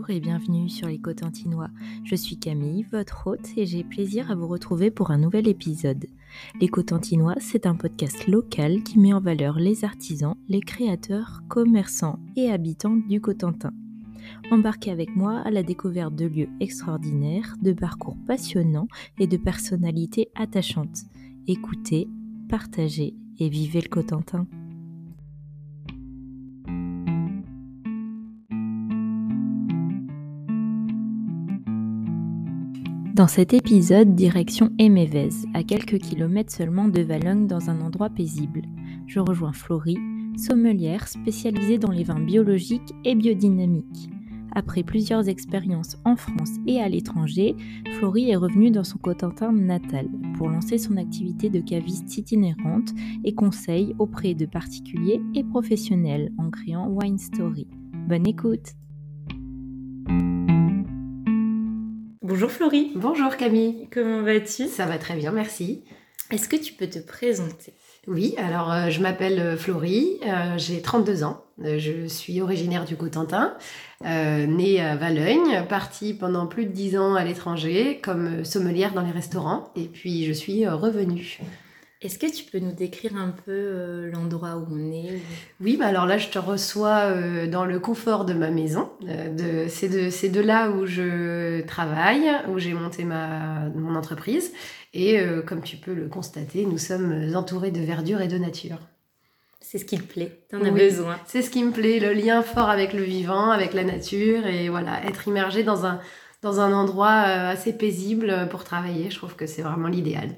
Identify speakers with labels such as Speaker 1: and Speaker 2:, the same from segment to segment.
Speaker 1: Bonjour et bienvenue sur les Cotentinois. Je suis Camille, votre hôte, et j'ai plaisir à vous retrouver pour un nouvel épisode. Les Cotentinois, c'est un podcast local qui met en valeur les artisans, les créateurs, commerçants et habitants du Cotentin. Embarquez avec moi à la découverte de lieux extraordinaires, de parcours passionnants et de personnalités attachantes. Écoutez, partagez et vivez le Cotentin. Dans cet épisode, direction Émévez, à quelques kilomètres seulement de Valognes dans un endroit paisible. Je rejoins Florie, sommelière spécialisée dans les vins biologiques et biodynamiques. Après plusieurs expériences en France et à l'étranger, Florie est revenue dans son Cotentin natal pour lancer son activité de caviste itinérante et conseil auprès de particuliers et professionnels en créant Wine Story. Bonne écoute! Bonjour Florie.
Speaker 2: Bonjour Camille.
Speaker 1: Comment vas-tu?
Speaker 2: Ça va très bien, merci.
Speaker 1: Est-ce que tu peux te présenter?
Speaker 2: Oui, alors euh, je m'appelle euh, Florie, euh, j'ai 32 ans, je suis originaire du Cotentin, née à Valognes, partie pendant plus de 10 ans à l'étranger comme sommelière dans les restaurants et puis je suis revenue.
Speaker 1: Est-ce que tu peux nous décrire un peu euh, l'endroit où on est
Speaker 2: Oui, bah alors là, je te reçois euh, dans le confort de ma maison. Euh, c'est de, de, là où je travaille, où j'ai monté ma, mon entreprise. Et comme tu peux le constater, nous sommes entourés de verdure et de nature.
Speaker 1: C'est ce qui te plaît, t'en as besoin.
Speaker 2: C'est ce qui me plaît, le lien fort avec le vivant, avec la nature et voilà, être immergé dans un, dans un endroit assez paisible pour travailler, je trouve que c'est vraiment l'idéal.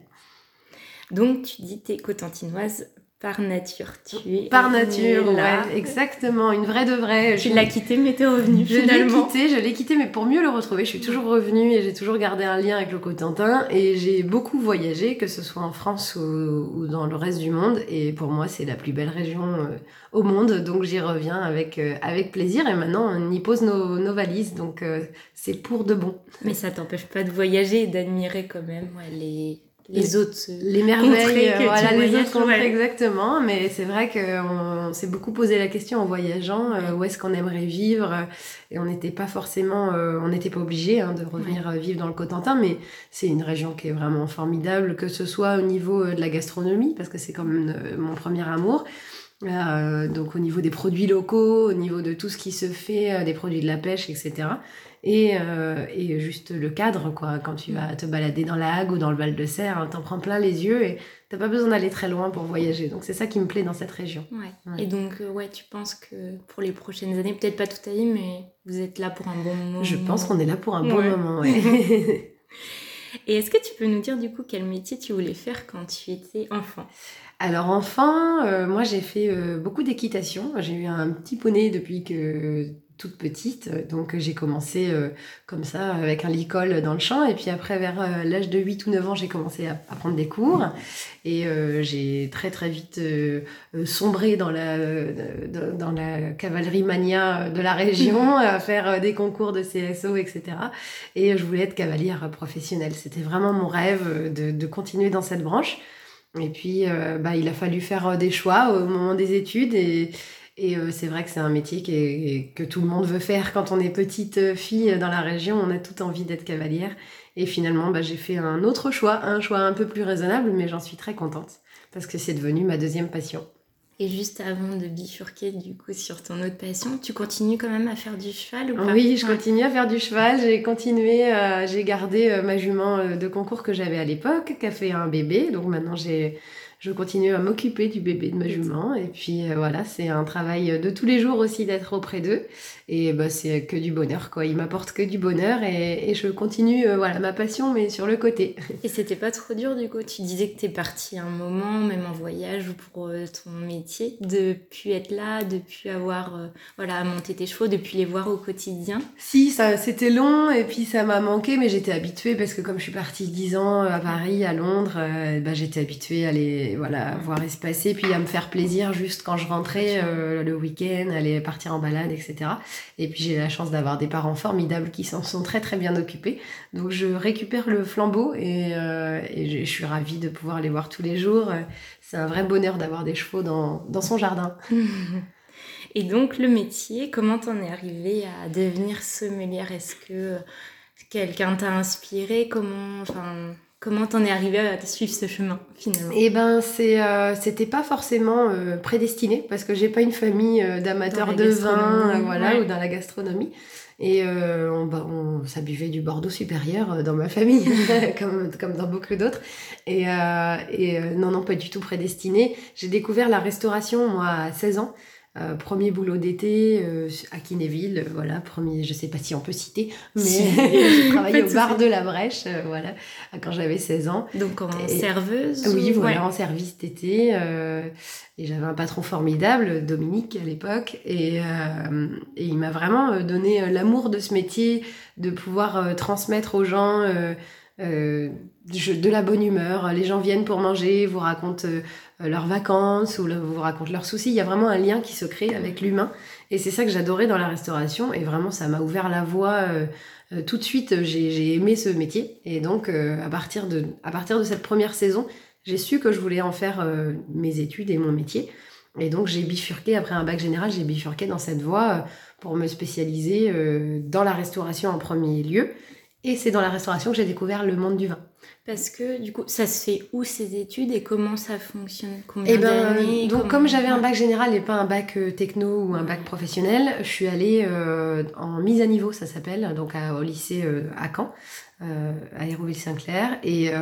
Speaker 1: Donc, tu dis t'es cotentinoise par nature. Tu es
Speaker 2: par nature, ouais, exactement, une vraie de vraie.
Speaker 1: Tu l'as quitté, mais t'es revenue
Speaker 2: je l'ai quitté, je l'ai quitté, mais pour mieux le retrouver, je suis toujours revenue et j'ai toujours gardé un lien avec le Cotentin et j'ai beaucoup voyagé, que ce soit en France ou, dans le reste du monde. Et pour moi, c'est la plus belle région euh, au monde, donc j'y reviens avec euh, avec plaisir. Et maintenant, on y pose nos, nos valises, donc euh, c'est pour de bon.
Speaker 1: Mais ça t'empêche pas de voyager et d'admirer quand même les les autres
Speaker 2: les merveilles voilà les autres contrées exactement mais c'est vrai qu'on s'est beaucoup posé la question en voyageant euh, où est-ce qu'on aimerait vivre et on n'était pas forcément euh, on n'était pas obligé hein, de revenir euh, vivre dans le Cotentin mais c'est une région qui est vraiment formidable que ce soit au niveau de la gastronomie parce que c'est quand même mon premier amour donc au niveau des produits locaux, au niveau de tout ce qui se fait, des produits de la pêche, etc et, euh, et juste le cadre, quoi. Quand tu vas te balader dans la Hague ou dans le Val de Serre, hein, t'en prends plein les yeux et t'as pas besoin d'aller très loin pour voyager. Donc c'est ça qui me plaît dans cette région.
Speaker 1: Ouais. Et donc, euh, ouais, tu penses que pour les prochaines années, peut-être pas toute ta vie, mais vous êtes là pour un bon moment?
Speaker 2: Je pense qu'on est là pour un bon moment, ouais.
Speaker 1: et est-ce que tu peux nous dire du coup quel métier tu voulais faire quand tu étais enfant?
Speaker 2: Alors enfant, euh, moi j'ai fait beaucoup d'équitation. J'ai eu un petit poney depuis que toute petite. Donc j'ai commencé euh, comme ça avec un licol dans le champ. Et puis après, vers euh, l'âge de 8 ou 9 ans, j'ai commencé à, prendre des cours. Et euh, j'ai très très vite sombré dans la, dans la cavalerie mania de la région, à faire des concours de CSO, etc. Et je voulais être cavalière professionnelle. C'était vraiment mon rêve de, de, continuer dans cette branche. Et puis, bah, il a fallu faire des choix au moment des études. Et, et euh, c'est vrai que c'est un métier que tout le monde veut faire quand on est petite fille dans la région. On a toute envie d'être cavalière. Et finalement, bah, j'ai fait un autre choix, un choix un peu plus raisonnable, mais j'en suis très contente parce que c'est devenu ma deuxième passion.
Speaker 1: Et juste avant de bifurquer du coup sur ton autre passion, tu continues quand même à faire du cheval ou pas?
Speaker 2: Oui, je continue à faire du cheval. J'ai continué, euh, j'ai gardé euh, ma jument de concours que j'avais à l'époque, qui a fait un bébé. Donc maintenant j'ai je continue à m'occuper du bébé de ma jument. Et puis euh, voilà, c'est un travail de tous les jours aussi d'être auprès d'eux. Et bah, c'est que du bonheur, quoi. Ils m'apportent que du bonheur et, et je continue, euh, voilà, ma passion, mais sur le côté.
Speaker 1: Et c'était pas trop dur du coup? Tu disais que t'es partie un moment, même en voyage ou pour euh, ton métier, de plus être là, de plus avoir, voilà, à monter tes chevaux, de plus les voir au quotidien?
Speaker 2: Si, ça, c'était long et puis ça m'a manqué, mais j'étais habituée parce que comme je suis partie 10 ans à Paris, à Londres, bah, j'étais habituée à les voilà, voir espacer, puis à me faire plaisir juste quand je rentrais euh, le week-end, aller partir en balade, etc. Et puis j'ai la chance d'avoir des parents formidables qui s'en sont très très bien occupés. Donc je récupère le flambeau et, euh, je, suis ravie de pouvoir les voir tous les jours. C'est un vrai bonheur d'avoir des chevaux dans, dans son jardin.
Speaker 1: Et donc le métier, comment t'en es arrivée à devenir sommelière? Est-ce que quelqu'un t'a inspiré? Comment, enfin, comment t'en es arrivée à suivre ce chemin finalement
Speaker 2: Eh ben, c'est, euh, c'était pas forcément euh, prédestiné parce que j'ai pas une famille euh, d'amateurs de vin, voilà, ou dans la gastronomie. Et on, bah, on, ça buvait du Bordeaux supérieur dans ma famille, comme, comme dans beaucoup d'autres. Et, et non, non, pas du tout prédestiné. J'ai découvert la restauration, moi, à 16 ans. Euh, premier boulot d'été euh, à Kinéville, voilà, premier, je sais pas si on peut citer, mais j'ai travaillé au bar de la Brèche, euh, voilà, quand j'avais 16 ans.
Speaker 1: Donc en serveuse
Speaker 2: Oui, voilà, en service d'été. et j'avais un patron formidable, Dominique à l'époque, et, et, il m'a vraiment donné l'amour de ce métier, de pouvoir transmettre aux gens euh, de la bonne humeur. Les gens viennent pour manger, vous racontent euh, leurs vacances ou vous racontent leurs soucis. Il y a vraiment un lien qui se crée avec l'humain. Et c'est ça que j'adorais dans la restauration. Et vraiment, ça m'a ouvert la voie. Euh, tout de suite, j'ai aimé ce métier. Et donc, à, partir de, à partir de cette première saison, j'ai su que je voulais en faire mes études et mon métier. Et donc, j'ai bifurqué, après un bac général, j'ai bifurqué dans cette voie pour me spécialiser dans la restauration en premier lieu. Et c'est dans la restauration que j'ai découvert le monde du vin.
Speaker 1: Parce que du coup, ça se fait où ces études et comment ça fonctionne?
Speaker 2: Combien eh ben, Donc comme j'avais un bac général et pas un bac euh, techno ou un bac professionnel, je suis allée euh, en mise à niveau, ça s'appelle, donc au lycée euh, à Caen. Euh, à Hérouville-Saint-Clair. Et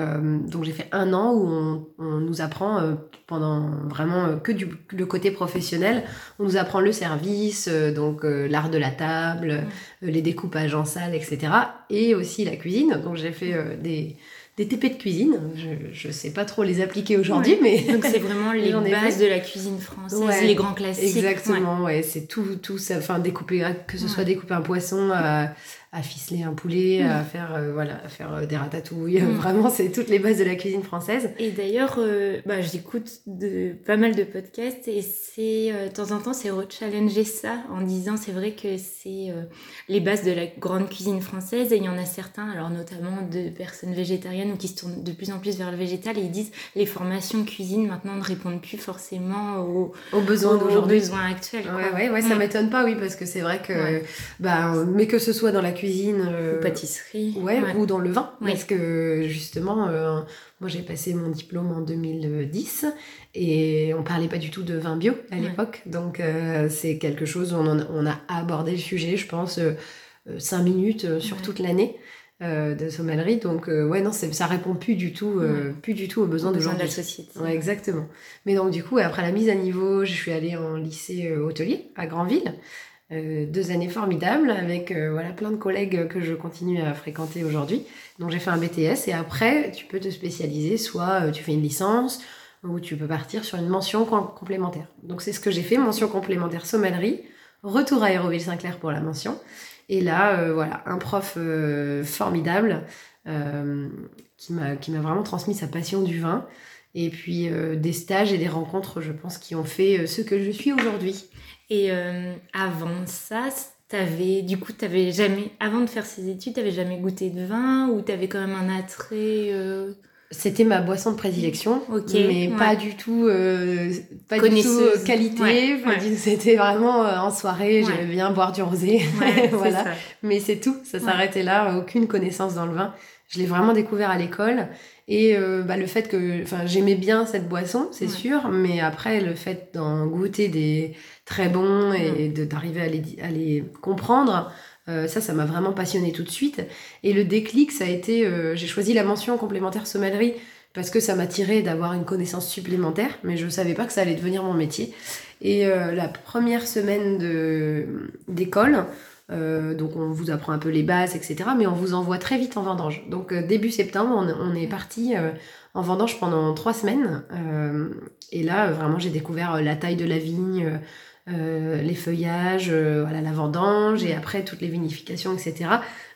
Speaker 2: donc j'ai fait un an où on, on nous apprend pendant vraiment que du, le côté professionnel. On nous apprend le service, donc l'art de la table, les découpages en salle, etc. Et aussi la cuisine. Donc j'ai fait des des TP de cuisine. Je ne sais pas trop les appliquer aujourd'hui, mais...
Speaker 1: Donc c'est vraiment les bases de la cuisine française, les grands classiques.
Speaker 2: Exactement, ouais. c'est tout, tout ça, enfin découper, que ce soit découper un poisson, à ficeler un poulet, à mm. faire euh, voilà, à faire euh, des ratatouilles. Mm. Vraiment, c'est toutes les bases de la cuisine française.
Speaker 1: Et d'ailleurs, euh, bah, j'écoute de pas mal de podcasts et c'est de temps en temps c'est rechallenger ça en disant c'est vrai que c'est les bases de la grande cuisine française et il y en a certains, alors notamment de personnes végétariennes ou qui se tournent de plus en plus vers le végétal et ils disent les formations cuisine maintenant ne répondent plus forcément aux,
Speaker 2: aux besoins d'aujourd'hui,
Speaker 1: aux besoins actuels.
Speaker 2: Ouais, ouais, ouais, ça mm. m'étonne pas, oui, parce que c'est vrai que, bah, mais que ce soit dans la cuisine.
Speaker 1: Euh, ou pâtisserie.
Speaker 2: Ouais, ou dans le vin. Parce que justement, euh, moi j'ai passé mon diplôme en 2010 et on parlait pas du tout de vin bio à l'époque. Donc euh, c'est quelque chose où on, a abordé le sujet, je pense, cinq minutes sur toute l'année. de sommellerie donc ouais non ça répond plus du tout plus du tout aux besoins,
Speaker 1: de, la société
Speaker 2: ouais, exactement mais donc du coup après la mise à niveau je suis allée en lycée hôtelier à Granville euh, deux années formidables avec euh, voilà plein de collègues que je continue à fréquenter aujourd'hui. Donc j'ai fait un BTS et après tu peux te spécialiser, soit euh, tu fais une licence ou tu peux partir sur une mention complémentaire. Donc c'est ce que j'ai fait, mention complémentaire sommellerie, retour à Aéroville-Saint-Clair pour la mention. Et là, voilà, un prof formidable qui m'a vraiment transmis sa passion du vin. Et puis des stages et des rencontres, je pense, qui ont fait ce que je suis aujourd'hui.
Speaker 1: Et euh, avant ça, t'avais, du coup, t'avais jamais, avant de faire ces études, t'avais jamais goûté de vin ou t'avais quand même un attrait euh,
Speaker 2: C'était ma boisson de prédilection, mais pas du tout, euh, pas du tout qualité. C'était vraiment en soirée, j'aimais bien boire du rosé, voilà. Mais c'est tout, ça s'arrêtait là, aucune connaissance dans le vin. Je l'ai vraiment découvert à l'école et euh, bah, le fait que, enfin, j'aimais bien cette boisson, c'est sûr, mais après, le fait d'en goûter des très bons et d'arriver à les, à les comprendre, euh, ça, ça m'a vraiment passionné tout de suite. Et le déclic, ça a été, euh, j'ai choisi la mention complémentaire sommellerie parce que ça m'attirait d'avoir une connaissance supplémentaire, mais je ne savais pas que ça allait devenir mon métier. Et la première semaine d'école, euh, donc on vous apprend un peu les bases, etc. Mais on vous envoie très vite en vendange. Donc euh, début septembre, on, est parti euh, en vendange pendant trois semaines. et là, vraiment, j'ai découvert la taille de la vigne, euh, les feuillages, euh, voilà, la vendange et après toutes les vinifications, etc.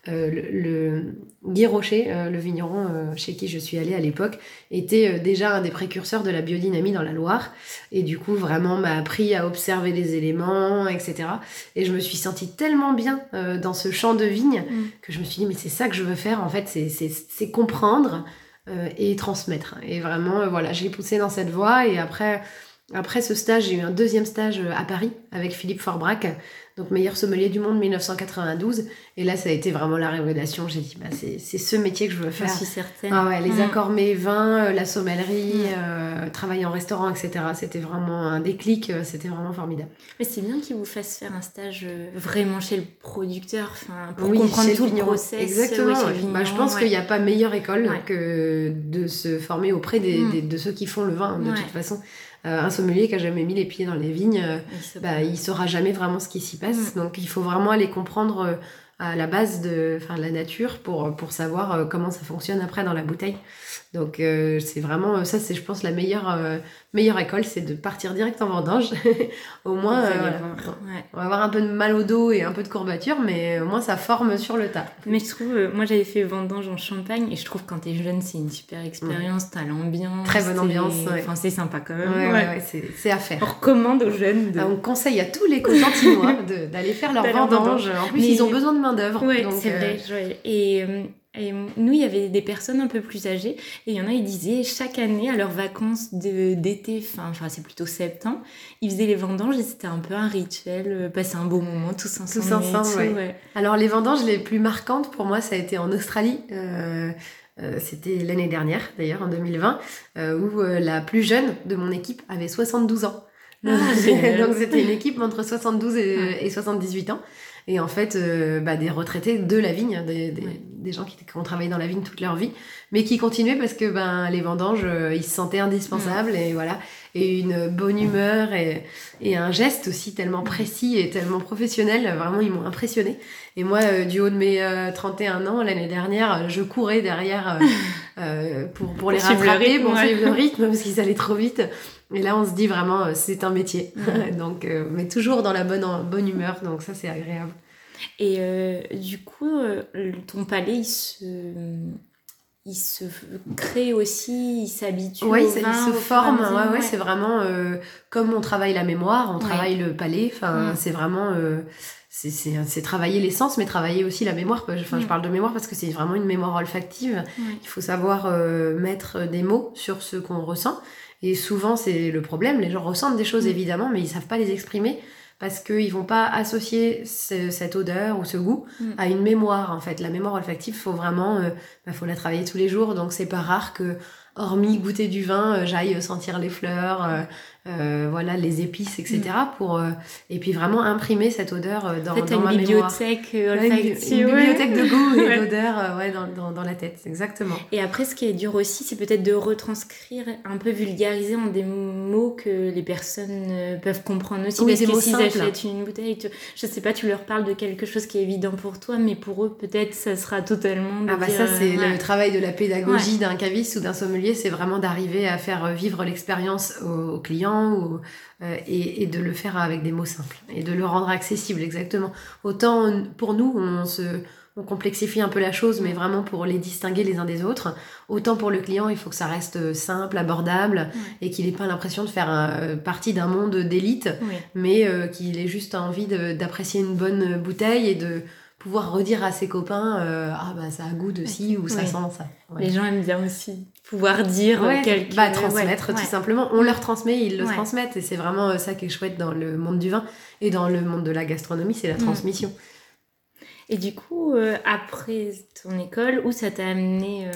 Speaker 2: Euh, le, Guy Rocher, le vigneron chez qui je suis allée à l'époque, était déjà un des précurseurs de la biodynamie dans la Loire et du coup vraiment m'a appris à observer les éléments, etc. Et je me suis sentie tellement bien dans ce champ de vigne mm. que je me suis dit mais c'est ça que je veux faire en fait, c'est comprendre et transmettre. Et vraiment voilà, j'ai poussé dans cette voie et après Après ce stage, j'ai eu un deuxième stage à Paris avec Philippe Forbrac, donc meilleur sommelier du monde 1992. Et là, ça a été vraiment la révélation. J'ai dit, bah, c'est ce métier que je veux faire.
Speaker 1: Je suis certaine.
Speaker 2: Ah ouais, les
Speaker 1: Mm.
Speaker 2: accords mets vins, euh, la sommellerie,
Speaker 1: Mm.
Speaker 2: euh, travailler en restaurant, etc. C'était vraiment un déclic, euh, c'était vraiment formidable.
Speaker 1: Mais c'est bien qu'ils vous fassent faire un stage euh, vraiment chez le producteur, pour
Speaker 2: Oui,
Speaker 1: comprendre tout le process.
Speaker 2: Exactement.
Speaker 1: le.
Speaker 2: Bah, je pense
Speaker 1: ouais.
Speaker 2: qu'il n'y a pas meilleure école
Speaker 1: Ouais.
Speaker 2: que de se former auprès des,
Speaker 1: Mm.
Speaker 2: des- de ceux qui font le vin, de
Speaker 1: Ouais.
Speaker 2: toute façon. Euh, un sommelier qui a jamais mis les pieds dans les vignes, euh,
Speaker 1: Il
Speaker 2: bah, il saura jamais vraiment ce qui s'y passe.
Speaker 1: Mm.
Speaker 2: Donc il faut vraiment aller comprendre euh, à la base de, la nature pour, pour savoir comment ça fonctionne après dans la bouteille. Donc euh, c'est vraiment, ça c'est je pense la meilleure, euh, meilleure école, c'est de partir direct en vendange. au moins, euh, voilà.
Speaker 1: ouais.
Speaker 2: on va avoir un peu de mal au dos et un peu de courbature, mais au moins ça forme sur le tas.
Speaker 1: Mais je trouve, euh, moi j'avais fait vendange en Champagne et je trouve quand t'es jeune c'est une super expérience, t'as l'ambiance.
Speaker 2: Très bonne ambiance, ouais.
Speaker 1: Enfin c'est sympa quand même.
Speaker 2: ouais,
Speaker 1: ouais.
Speaker 2: ouais, c'est- c'est à faire.
Speaker 1: On recommande aux jeunes de...
Speaker 2: Ah, on conseille à tous les Cotentinois de- d'aller faire leur vendange. En plus,
Speaker 1: Mais-
Speaker 2: ils ont besoin de main-d'œuvre.
Speaker 1: Ouais,
Speaker 2: donc,
Speaker 1: c'est
Speaker 2: euh,
Speaker 1: vrai. ouais. Et, euh, et nous, il y avait des personnes un peu plus âgées. Et il y en a, ils disaient, chaque année, à leurs vacances d'été, fin, enfin, c'est plutôt septembre, ils faisaient les vendanges et c'était un peu un rituel, euh, passer un beau moment tous ensemble.
Speaker 2: Tous ensemble,
Speaker 1: tout,
Speaker 2: ouais.
Speaker 1: ouais.
Speaker 2: Alors, les vendanges les plus marquantes pour moi, ça a été en Australie. Euh, euh, C'était l'année dernière, d'ailleurs, en 2020, euh, où euh, la plus jeune de mon équipe avait 72 ans.
Speaker 1: Ah.
Speaker 2: Donc, c'était une équipe entre 72 et, et 78 ans. Et en fait, euh, bah, des retraités de la vigne, des, des,
Speaker 1: Ouais.
Speaker 2: des gens qui, qui ont travaillé dans la vigne toute leur vie, mais qui continuaient parce que ben, les vendanges, euh, ils se sentaient indispensables et voilà. Et une bonne humeur et, et un geste aussi tellement précis et tellement professionnel, vraiment, ils m'ont impressionné. Et moi, euh, du haut de mes euh, 31 ans, l'année dernière, je courais derrière pour, pour les
Speaker 1: le
Speaker 2: rattraper,
Speaker 1: rythme,
Speaker 2: pour
Speaker 1: ouais.
Speaker 2: suivre le rythme, parce qu'ils allaient trop vite. Et là, on se dit vraiment, euh, c'est un métier. Donc, euh, mais toujours dans la bonne, bonne humeur, donc ça, c'est agréable.
Speaker 1: Et euh, du coup, ton palais, il se, il se crée aussi, il s'habitue
Speaker 2: Oui, il se forme. Ouais, ouais,
Speaker 1: ouais.
Speaker 2: c'est vraiment euh, comme on travaille la mémoire, on
Speaker 1: Ouais.
Speaker 2: travaille le palais. Enfin, c'est vraiment. c'est- travailler l'essence, mais travailler aussi la mémoire. Enfin, je parle de mémoire parce que c'est vraiment une mémoire olfactive. Il faut savoir mettre des mots sur ce qu'on ressent. Et souvent, c'est le problème. Les gens ressentent des choses,
Speaker 1: Mm.
Speaker 2: évidemment, mais ils savent pas les exprimer parce qu'ils vont pas associer ce- cette odeur ou ce goût
Speaker 1: Mm.
Speaker 2: à une mémoire. En fait, la mémoire olfactive, faut vraiment, euh, bah, faut la travailler tous les jours. Donc, c'est pas rare que, hormis goûter du vin, euh, j'aille sentir les fleurs, euh, euh, voilà, les épices, etc. Pour euh, et puis vraiment imprimer cette odeur euh, dans, dans ma mémoire.
Speaker 1: bibliothèque euh,
Speaker 2: Ouais, une,
Speaker 1: ouais.
Speaker 2: bibliothèque de goût et d'odeur ouais, dans, dans, dans la tête, exactement.
Speaker 1: Et après, ce qui est dur aussi, c'est peut-être de retranscrire, un peu vulgariser en des mots que les personnes peuvent comprendre aussi.
Speaker 2: Oui,
Speaker 1: parce que s'ils achètent une bouteille, tu- je sais pas, tu leur parles de quelque chose qui est évident pour toi, mais pour eux, peut-être, ça sera totalement.
Speaker 2: Ah bah
Speaker 1: dire,
Speaker 2: ça c'est le travail de la pédagogie d'un caviste ou d'un sommelier, c'est vraiment d'arriver à faire vivre l'expérience aux, aux clients ou, euh, et, et de le faire avec des mots simples et de le rendre accessible exactement. Autant pour nous on se on complexifie un peu la chose, mais vraiment pour les distinguer les uns des autres. Autant pour le client, il faut que ça reste simple, abordable, et qu'il n'ait pas l'impression de faire euh, partie d'un monde d'élite, mais euh, qu'il ait juste envie d'apprécier une bonne bouteille et de pouvoir redire à ses copains euh, ah bah ça a goût de ci ou ça sent ça. Ouais.
Speaker 1: Les gens aiment bien aussi pouvoir dire
Speaker 2: Ouais,
Speaker 1: quelque
Speaker 2: bah, transmettre tout simplement. On leur transmet, ils le transmettent et c'est vraiment euh, ça qui est chouette dans le monde du vin et dans le monde de la gastronomie, c'est la
Speaker 1: Mm.
Speaker 2: transmission.
Speaker 1: Et du coup, euh, après ton école, où ça t'a amené euh,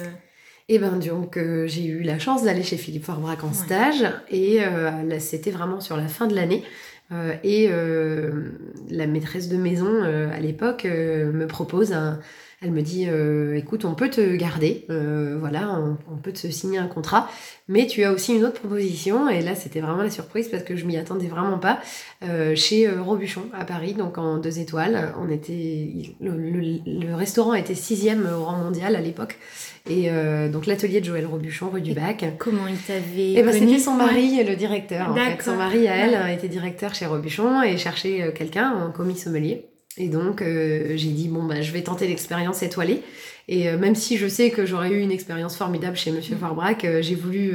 Speaker 2: Et ben donc euh, j'ai eu la chance d'aller chez Philippe Forbrac en
Speaker 1: Ouais.
Speaker 2: stage et euh, c'était vraiment sur la fin de l'année. Euh, et euh, la maîtresse de maison euh, à l'époque me propose un. Elle me dit euh, écoute, on peut te garder, euh, voilà, on, on peut te signer un contrat, mais tu as aussi une autre proposition. Et là, c'était vraiment la surprise parce que je m'y attendais vraiment pas. Euh, chez euh, Robuchon à Paris, donc en deux étoiles. On était, le, le- le restaurant était sixième au rang mondial à l'époque. Et euh, donc l'atelier de Joël Robuchon, rue du
Speaker 1: Et
Speaker 2: Bac.
Speaker 1: Comment il t'avait
Speaker 2: Et ben
Speaker 1: connu
Speaker 2: c'était son mari, le directeur. En fait. Son mari à elle était directeur chez Robuchon et cherchait euh, quelqu'un en commis sommelier. Et donc euh, j'ai dit bon bah je vais tenter l'expérience étoilée. Et euh, même si je sais que j'aurais eu une expérience formidable chez Monsieur
Speaker 1: Mm.
Speaker 2: Euh, j'ai voulu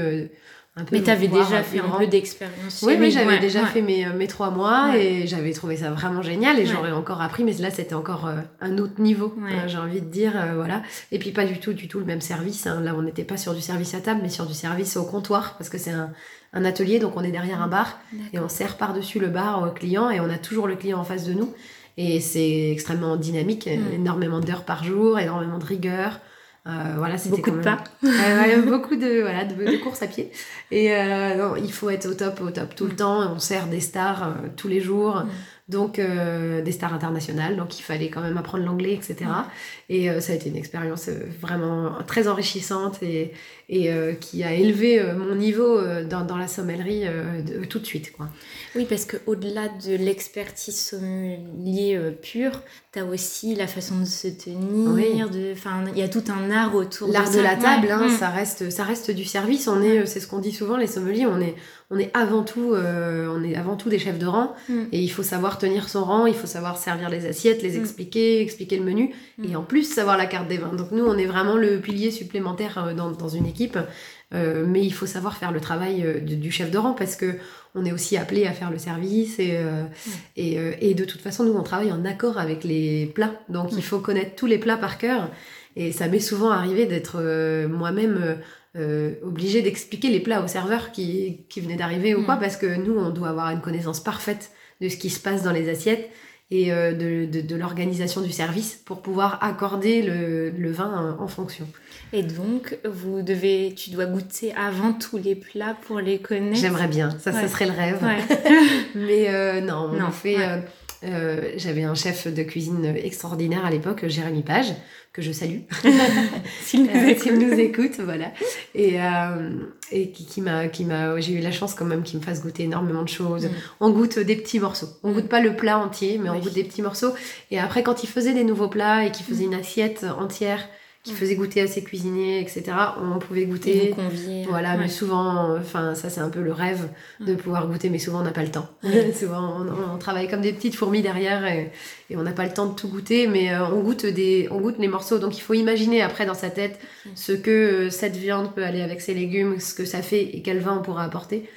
Speaker 2: un peu
Speaker 1: Mais tu avais
Speaker 2: voir
Speaker 1: déjà fait un peu d'expérience.
Speaker 2: Oui, oui,
Speaker 1: mais
Speaker 2: j'avais
Speaker 1: ouais,
Speaker 2: déjà
Speaker 1: ouais.
Speaker 2: fait mes, mes trois mois
Speaker 1: Ouais.
Speaker 2: et j'avais trouvé ça vraiment génial et j'aurais encore appris, mais là c'était encore un autre niveau, j'ai envie de dire, voilà. Et puis pas du tout, du tout le même service. hein. Là, on n'était pas sur du service à table, mais sur du service au comptoir parce que c'est un, un atelier, donc on est derrière un bar et on sert par-dessus le bar au client et on a toujours le client en face de nous. Et c'est extrêmement dynamique,
Speaker 1: Mm.
Speaker 2: énormément d'heures par jour, énormément de rigueur. Euh, voilà, c'était
Speaker 1: Beaucoup
Speaker 2: quand
Speaker 1: de pas.
Speaker 2: Beaucoup de, voilà, de, de courses à pied. Et euh, non, il faut être au top, au top tout le temps. On sert des stars euh, tous les jours,
Speaker 1: Mm.
Speaker 2: donc des stars internationales. Donc il fallait quand même apprendre l'anglais, etc. Et ça a été une expérience vraiment très enrichissante et, et euh, qui a élevé euh, mon niveau euh, dans, dans la sommellerie de- tout de suite. Quoi.
Speaker 1: Oui, parce qu'au-delà de l'expertise sommelier pure, tu as aussi la façon de se tenir.
Speaker 2: Oui.
Speaker 1: de- il y a tout un art autour
Speaker 2: L'art de la table,
Speaker 1: Ouais.
Speaker 2: hein,
Speaker 1: Mm.
Speaker 2: ça, reste, ça reste du service. On est, c'est ce qu'on dit souvent, les sommeliers, on est, on est avant tout, euh, on est avant tout des chefs de rang.
Speaker 1: Mm.
Speaker 2: Et il faut savoir tenir son rang, il faut savoir servir les assiettes, les
Speaker 1: Mm.
Speaker 2: expliquer, expliquer le menu,
Speaker 1: Mm.
Speaker 2: et en plus savoir la carte des vins. Donc nous, on est vraiment le pilier supplémentaire dans, dans une équipe, Euh, mais il faut savoir faire le travail euh, du, du chef de rang parce que on est aussi appelé à faire le service et, euh, et, et de toute façon, nous, on travaille en accord avec les plats. Donc il faut connaître tous les plats par cœur. Et ça m'est souvent arrivé d'être moi-même obligée d'expliquer les plats aux serveurs qui, qui venaient d'arriver ou quoi, parce que nous, on doit avoir une connaissance parfaite de ce qui se passe dans les assiettes et euh, de, de, de l'organisation du service pour pouvoir accorder le, le vin en, en fonction.
Speaker 1: Et donc, vous devez, tu dois goûter avant tous les plats pour les connaître.
Speaker 2: J'aimerais bien, ça,
Speaker 1: Ouais.
Speaker 2: ça serait le rêve.
Speaker 1: Ouais.
Speaker 2: Mais euh, non, on
Speaker 1: Non,
Speaker 2: fait.
Speaker 1: ouais.
Speaker 2: euh, euh, J'avais un chef de cuisine extraordinaire à l'époque, Jérémy Page, que je salue.
Speaker 1: S'il nous
Speaker 2: Euh, nous écoute, voilà. Et, euh, et qui, qui m'a, qui m'a, j'ai eu la chance quand même qu'il me fasse goûter énormément de choses.
Speaker 1: Mm.
Speaker 2: On goûte des petits morceaux. On
Speaker 1: Mm.
Speaker 2: goûte pas le plat entier, mais on goûte des petits morceaux. Et après, quand il faisait des nouveaux plats et qu'il faisait une assiette entière, qu'il
Speaker 1: Mm.
Speaker 2: faisait goûter à ses cuisiniers, etc., on pouvait goûter. Voilà,
Speaker 1: Ouais.
Speaker 2: mais souvent, enfin, ça c'est un peu le rêve de
Speaker 1: Mm.
Speaker 2: pouvoir goûter, mais souvent on n'a pas le temps. Souvent on, on travaille comme des petites fourmis derrière et, et on n'a pas le temps de tout goûter, mais euh, on goûte des, on goûte les morceaux. Donc il faut imaginer après dans sa tête
Speaker 1: Mm.
Speaker 2: ce que euh, cette viande peut aller avec ses légumes, ce que ça fait et quel vin on pourra apporter.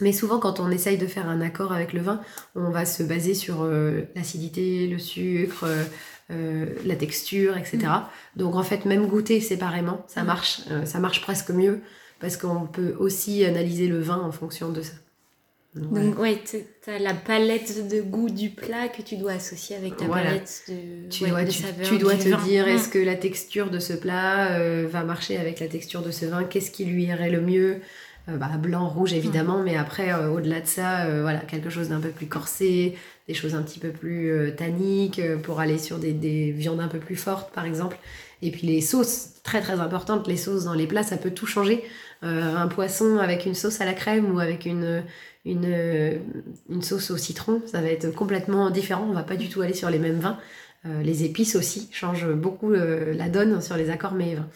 Speaker 2: Mais souvent, quand on essaye de faire un accord avec le vin, on va se baser sur euh, l'acidité, le sucre, euh, la texture, etc. Donc en fait, même goûter séparément, ça
Speaker 1: Mm.
Speaker 2: marche, euh, ça marche presque mieux parce qu'on peut aussi analyser le vin en fonction de ça. Donc.
Speaker 1: Donc, ouais, t- t'as la palette de goût du plat que tu dois associer avec ta
Speaker 2: Voilà.
Speaker 1: palette de,
Speaker 2: tu
Speaker 1: ouais,
Speaker 2: dois,
Speaker 1: de
Speaker 2: tu,
Speaker 1: saveurs
Speaker 2: tu dois te
Speaker 1: vin.
Speaker 2: dire
Speaker 1: Mm.
Speaker 2: est-ce que la texture de ce plat euh, va marcher avec la texture de ce vin? Qu'est-ce qui lui irait le mieux? Euh, bah, Blanc, rouge évidemment, mais après, euh, au-delà de ça, voilà, quelque chose d'un peu plus corsé, des choses un petit peu plus euh, tanniques euh, pour aller sur des, des viandes un peu plus fortes par exemple. Et puis les sauces, très très importantes, les sauces dans les plats, ça peut tout changer. Euh, un poisson avec une sauce à la crème ou avec une, une, sauce au citron, ça va être complètement différent. On va pas du tout aller sur les mêmes vins. Les épices aussi changent beaucoup la donne sur les accords mets et vins.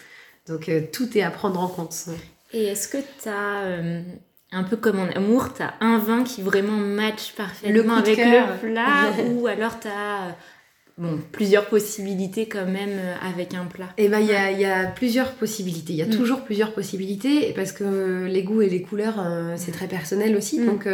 Speaker 2: Donc tout est à prendre en compte.
Speaker 1: Et est-ce que t'as, euh, un peu comme en amour, t'as un vin qui vraiment match parfaitement avec
Speaker 2: cœur.
Speaker 1: le plat ou alors t'as euh, bon, plusieurs possibilités quand même euh, avec un plat
Speaker 2: Et ben il y a, il y a plusieurs possibilités. Il y a
Speaker 1: Mm.
Speaker 2: toujours plusieurs possibilités parce que les goûts et les couleurs euh, c'est très personnel aussi.
Speaker 1: Mm.
Speaker 2: Donc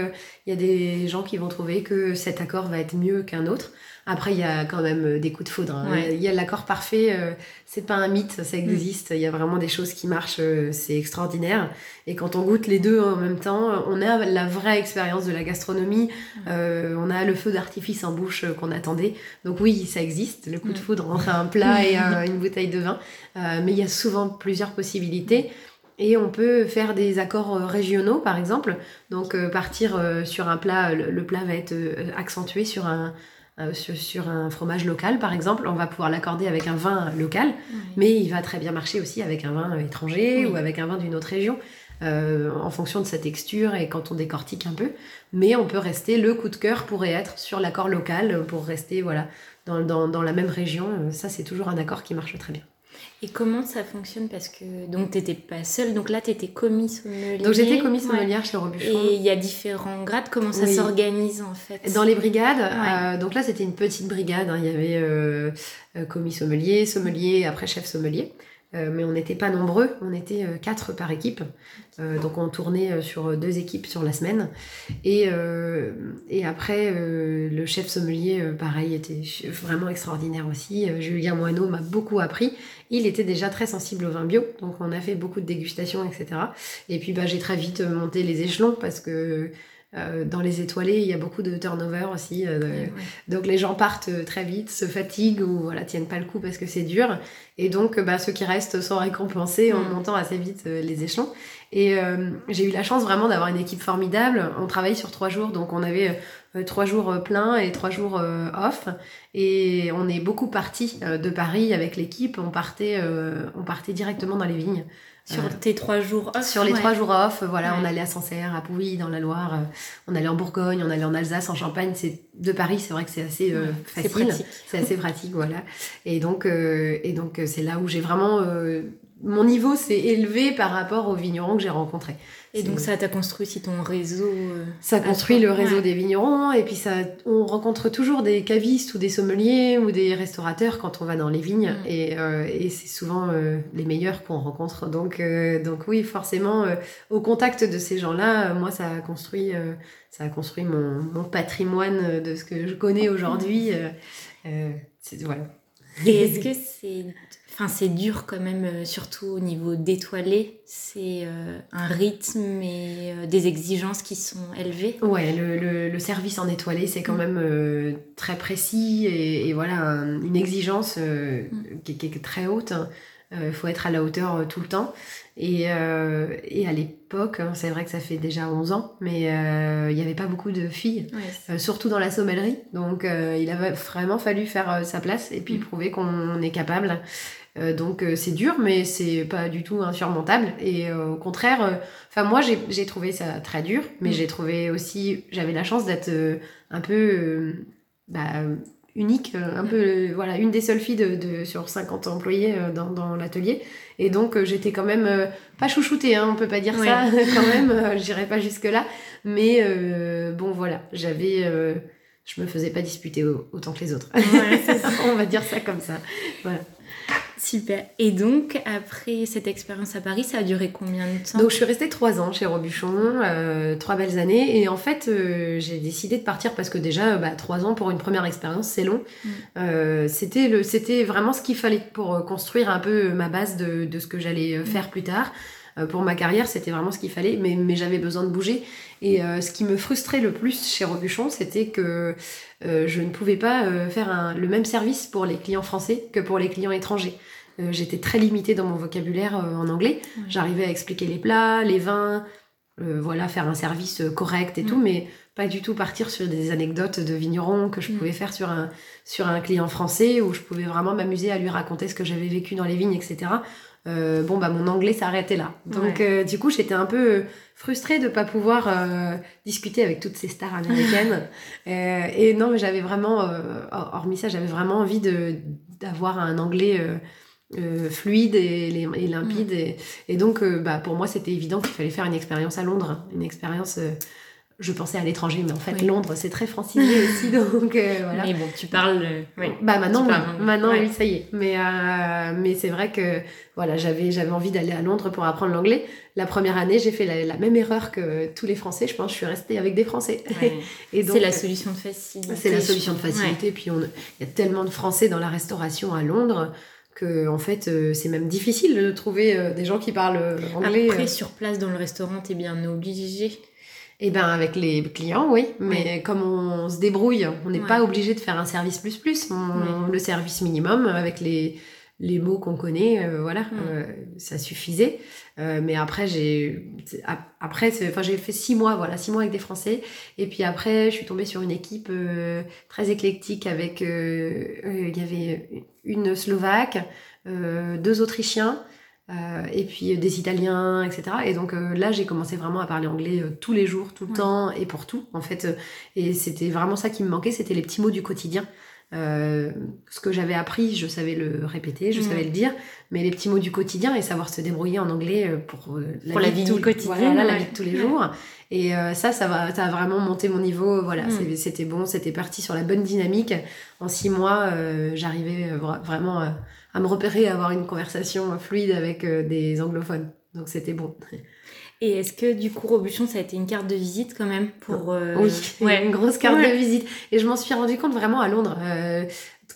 Speaker 2: il y a des gens qui vont trouver que cet accord va être mieux qu'un autre. Après il y a quand même euh, des coups de foudre. hein.
Speaker 1: Ouais.
Speaker 2: Il y a l'accord parfait. euh, c'est pas un mythe, ça existe. Il y a vraiment des choses qui marchent. euh, c'est extraordinaire. Et quand on goûte les deux en même temps, on a la vraie expérience de la gastronomie. Euh, on a le feu d'artifice en bouche qu'on attendait. Donc oui, ça existe, le coup de
Speaker 1: Mm.
Speaker 2: foudre entre un plat et un- une bouteille de vin. Mais il y a souvent plusieurs possibilités. Et on peut faire des accords régionaux, par exemple. Donc euh, partir euh, sur un plat, le, le plat va être euh, accentué sur un, euh, sur, sur un fromage local, par exemple. On va pouvoir l'accorder avec un vin local, mais il va très bien marcher aussi avec un vin étranger
Speaker 1: Oui.
Speaker 2: ou avec un vin d'une autre région. euh, en fonction de sa texture et quand on décortique un peu. Mais on peut rester, le coup de cœur pourrait être sur l'accord local pour rester voilà, dans, dans, dans la même région. Ça, c'est toujours un accord qui marche très bien.
Speaker 1: Et comment ça fonctionne Parce que donc t'étais pas seule, donc là t'étais commis sommelier.
Speaker 2: Donc j'étais commis
Speaker 1: Ouais.
Speaker 2: sommelière chez le Robuchon.
Speaker 1: Et il y a différents grades, comment ça
Speaker 2: Oui.
Speaker 1: s'organise en fait?
Speaker 2: Dans les brigades,
Speaker 1: Ouais.
Speaker 2: euh, donc là c'était une petite brigade, hein. il y avait euh, euh, commis sommelier, sommelier, après chef sommelier. Mais on n'était pas nombreux, on était quatre par équipe. donc on tournait sur deux équipes sur la semaine. Et, et après, le chef sommelier, pareil, était vraiment extraordinaire aussi. Julien Moineau m'a beaucoup appris. Il était déjà très sensible au vin bio, donc on a fait beaucoup de dégustations, etc. Et puis bah, j'ai très vite monté les échelons parce que euh, dans les étoilés, il y a beaucoup de turnover aussi. Euh, donc les gens partent euh, très vite, se fatiguent ou voilà, tiennent pas le coup parce que c'est dur. Et donc bah, ceux qui restent sont récompensés en mm. montant assez vite les échelons. Et j'ai eu la chance vraiment d'avoir une équipe formidable. On travaille sur trois jours, donc on avait trois jours pleins et trois jours off. Et on est beaucoup partis de Paris avec l'équipe. On partait, on partait directement dans les vignes.
Speaker 1: Sur tes trois jours off
Speaker 2: Sur les trois jours off, voilà, on allait à Sancerre, à Pouilly, dans la Loire, euh, on allait en Bourgogne, on allait en Alsace, en Champagne. C'est de Paris, c'est vrai que c'est assez euh, facile, c'est assez pratique, voilà. Et donc, euh, et donc c'est là où j'ai vraiment mon niveau s'est élevé par rapport aux vignerons que j'ai rencontrés.
Speaker 1: Et donc ça t'a construit aussi ton réseau euh,
Speaker 2: Ça construit le réseau des vignerons et puis ça on rencontre toujours des cavistes ou des sommeliers ou des restaurateurs quand on va dans les vignes mm. et, euh, et c'est souvent euh, les meilleurs qu'on rencontre. Donc donc oui, forcément au contact de ces gens-là, moi ça a construit ça a construit mon, mon, patrimoine de ce que je connais aujourd'hui. voilà.
Speaker 1: Et est-ce que c'est Enfin, c'est dur quand même, euh, surtout au niveau d'étoilé. C'est euh, un rythme et euh, des exigences qui sont élevées.
Speaker 2: Ouais, le, le, service en étoilé, c'est quand mm. même très précis et, voilà, une exigence mm. qui, est très haute. Il faut être à la hauteur tout le temps. Et, et à l'époque, hein, c'est vrai que ça fait déjà 11 ans, mais il n'y avait pas beaucoup de filles, surtout dans la sommellerie. Donc il avait vraiment fallu faire sa place et puis mm. prouver qu'on est capable. Euh, donc euh, c'est dur, mais c'est pas du tout insurmontable. Et euh, au contraire, enfin moi j'ai trouvé ça très dur, mais mm. j'ai trouvé aussi, j'avais la chance d'être un peu bah, unique, un peu voilà une des seules filles de, sur 50 employés dans, dans l'atelier. Et donc j'étais quand même pas chouchoutée, hein, on peut pas dire ça quand même, je dirais pas jusque là. Mais bon voilà, j'avais je me faisais pas disputer autant que les autres. on va dire ça comme ça. Voilà.
Speaker 1: Super. Et donc, après cette expérience à Paris, ça a duré combien de temps?
Speaker 2: Donc, je suis restée trois ans chez Robuchon, euh, trois belles années. Et en fait, euh, j'ai décidé de partir parce que déjà, bah, trois ans pour une première expérience, c'est long. Mm. Euh, c'était le, c'était vraiment ce qu'il fallait pour construire un peu ma base de, de ce que j'allais mm. faire plus tard. Pour ma carrière, c'était vraiment ce qu'il fallait, mais, mais j'avais besoin de bouger. Et ce qui me frustrait le plus chez Robuchon, c'était que je ne pouvais pas faire le même service pour les clients français que pour les clients étrangers. Euh, j'étais très limitée dans mon vocabulaire euh, en anglais. J'arrivais à expliquer les plats, les vins, euh, voilà, faire un service correct et tout, mais pas du tout partir sur des anecdotes de vignerons que je pouvais faire sur un, sur un client français où je pouvais vraiment m'amuser à lui raconter ce que j'avais vécu dans les vignes, etc. bon, bah, mon anglais s'arrêtait là. Donc, du coup, j'étais un peu frustrée de pas pouvoir discuter avec toutes ces stars américaines. et non, mais j'avais vraiment, hormis ça, j'avais vraiment envie de d'avoir un anglais euh, fluide et, limpide. Mm. Et, donc, euh, bah, pour moi, c'était évident qu'il fallait faire une expérience à Londres. Une expérience, euh, je pensais à l'étranger, mais en fait, Londres, c'est très francisé aussi. Donc, voilà.
Speaker 1: Mais bon, tu parles.
Speaker 2: Oui. Bah, maintenant, maintenant oui, ça y est. Mais, mais c'est vrai que voilà, j'avais, j'avais envie d'aller à Londres pour apprendre l'anglais. La première année, j'ai fait la, même erreur que tous les Français. Je pense je suis restée avec des Français.
Speaker 1: et c'est la solution de facilité.
Speaker 2: C'est la solution de facilité. Puis, il y a tellement de Français dans la restauration à Londres que en fait euh, c'est même difficile de trouver euh, des gens qui parlent euh, anglais.
Speaker 1: Après sur place dans le restaurant t'es bien obligé.
Speaker 2: Eh ben avec les clients oui, mais comme on se débrouille, on n'est pas obligé de faire un service plus plus, le service minimum avec les les mots qu'on connaît, voilà, ça suffisait. mais après j'ai après enfin j'ai fait six mois voilà six mois avec des Français. Et puis après je suis tombée sur une équipe très éclectique avec il y avait une Slovaque, euh, deux Autrichiens, euh, et puis des Italiens, etc. Et donc euh, là, j'ai commencé vraiment à parler anglais tous les jours, tout le temps et pour tout, en fait. Et c'était vraiment ça qui me manquait, c'était les petits mots du quotidien. ce que j'avais appris, je savais le répéter, je savais le dire, mais les petits mots du quotidien et savoir se débrouiller en anglais pour
Speaker 1: la, vie, du quotidien,
Speaker 2: la vie de tous les jours. Et euh, ça, ça, va, ça a vraiment monté mon niveau. Voilà, mm. c'était bon, c'était parti sur la bonne dynamique. En six mois, euh, j'arrivais vraiment à me repérer, à avoir une conversation fluide avec des anglophones. Donc c'était bon.
Speaker 1: Et est-ce que du coup Robuchon ça a été une carte de visite quand même pour
Speaker 2: Oui, une grosse carte de visite. Et je m'en suis rendu compte vraiment à Londres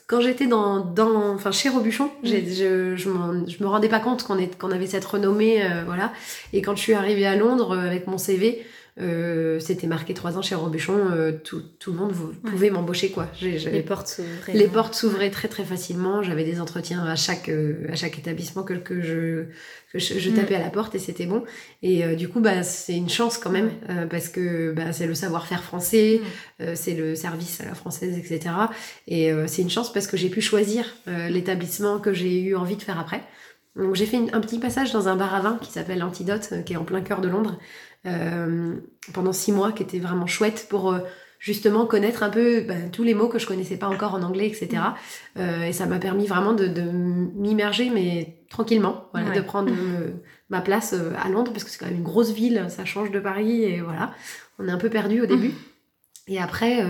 Speaker 2: quand j'étais dans, dans, enfin, chez Robuchon, mm. je, je, je, me rendais pas compte qu'on qu'on avait cette renommée, euh, voilà. Et quand je suis arrivée à Londres euh, avec mon CV, euh, c'était marqué trois ans chez Robuchon, euh, tout, tout, le monde pouvait m'embaucher quoi.
Speaker 1: les portes s'ouvraient.
Speaker 2: Les portes s'ouvraient très très facilement. J'avais des entretiens à chaque euh, à chaque établissement que, que je que je, mm. tapais à la porte et c'était bon. Et du coup bah c'est une chance quand même parce que bah, c'est le savoir-faire français, mm. c'est le service à la française etc. Et c'est une chance parce que j'ai pu choisir l'établissement que j'ai eu envie de faire après. Donc j'ai fait un petit passage dans un bar à vin qui s'appelle Antidote, qui est en plein cœur de Londres, pendant six mois, qui était vraiment chouette pour euh, justement connaître un peu bah, tous les mots que je connaissais pas encore en anglais, etc. Euh, et ça m'a permis vraiment de, m'immerger, mais tranquillement, voilà, de prendre ma place à Londres, parce que c'est quand même une grosse ville, ça change de Paris, et voilà, on est un peu perdu au début. Et après,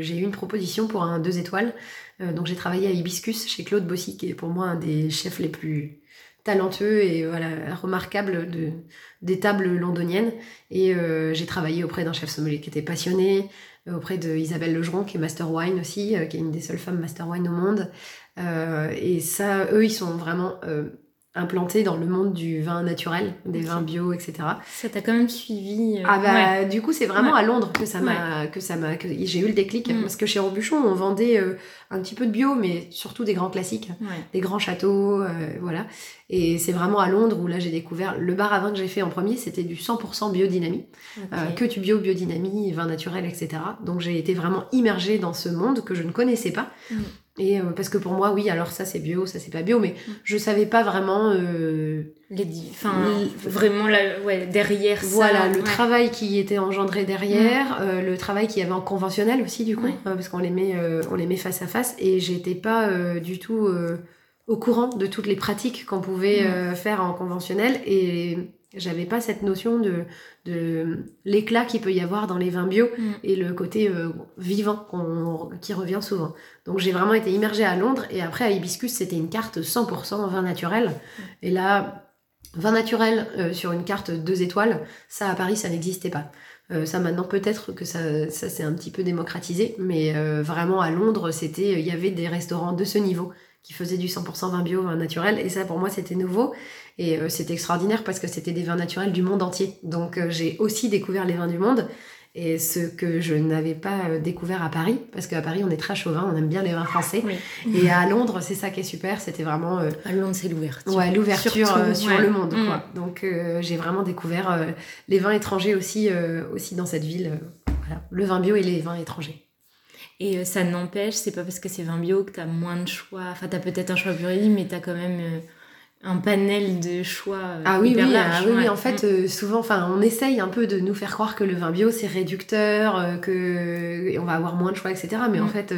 Speaker 2: j'ai eu une proposition pour un deux étoiles. donc j'ai travaillé à Hibiscus chez Claude Bossy, qui est pour moi un des chefs les plus talentueux et voilà remarquable de des tables londoniennes. Et euh, j'ai travaillé auprès d'un chef sommelier qui était passionné euh, auprès de Isabelle Legeron qui est master wine aussi euh, qui est une des seules femmes master wine au monde. Et ça eux ils sont vraiment implanté dans le monde du vin naturel, des vins bio, etc.
Speaker 1: Ça t'a quand même suivi.
Speaker 2: Euh, ah bah du coup c'est vraiment à Londres que ça m'a que ça m'a que j'ai eu le déclic mm. parce que chez Robuchon on vendait euh, un petit peu de bio mais surtout des grands classiques, des grands châteaux, euh, voilà. Et c'est vraiment à Londres où là j'ai découvert le bar à vin que j'ai fait en premier c'était du 100% biodynamie, que du bio, biodynamie, vin naturel, etc. Donc j'ai été vraiment immergée dans ce monde que je ne connaissais pas. Mm. Et euh, parce que pour moi, oui, alors ça c'est bio, ça c'est pas bio, mais mm. je savais pas vraiment euh,
Speaker 1: les, enfin vraiment la, ouais, derrière
Speaker 2: voilà le travail qui était engendré derrière, mm. euh, le travail qu'il y avait en conventionnel aussi du coup, parce qu'on les met on les met face à face et j'étais pas du tout au courant de toutes les pratiques qu'on pouvait mm. faire en conventionnel et j'avais pas cette notion de, de l'éclat qu'il peut y avoir dans les vins bio mm. et le côté euh, vivant qui revient souvent. Donc j'ai vraiment été immergée à Londres et après à Hibiscus c'était une carte 100% vin naturel. Mm. Et là, vin naturel euh, sur une carte 2 étoiles, ça à Paris ça n'existait pas. Euh, ça maintenant peut-être que ça, ça s'est un petit peu démocratisé, mais vraiment à Londres c'était il y avait des restaurants de ce niveau qui faisaient du 100% vin bio, vin naturel et ça pour moi c'était nouveau. Et euh, c'était extraordinaire parce que c'était des vins naturels du monde entier. Donc euh, j'ai aussi découvert les vins du monde. Et ce que je n'avais pas euh, découvert à Paris, parce qu'à Paris on est très chauvin, on aime bien les vins français. Et à Londres, c'est ça qui est super, c'était vraiment.
Speaker 1: à Londres, c'est l'ouverture.
Speaker 2: Ouais, l'ouverture sur le monde. Quoi. Mm. Donc j'ai vraiment découvert les vins étrangers aussi, aussi dans cette ville. voilà, le vin bio et les vins étrangers.
Speaker 1: Et ça n'empêche, c'est pas parce que c'est vin bio que tu as moins de choix. Enfin, tu as peut-être un choix plus mais tu as quand même un panel de choix euh,
Speaker 2: ah oui oui, ah oui, en fait euh, souvent enfin on essaye un peu de nous faire croire que le vin bio c'est réducteur euh, que on va avoir moins de choix etc mais en mm. fait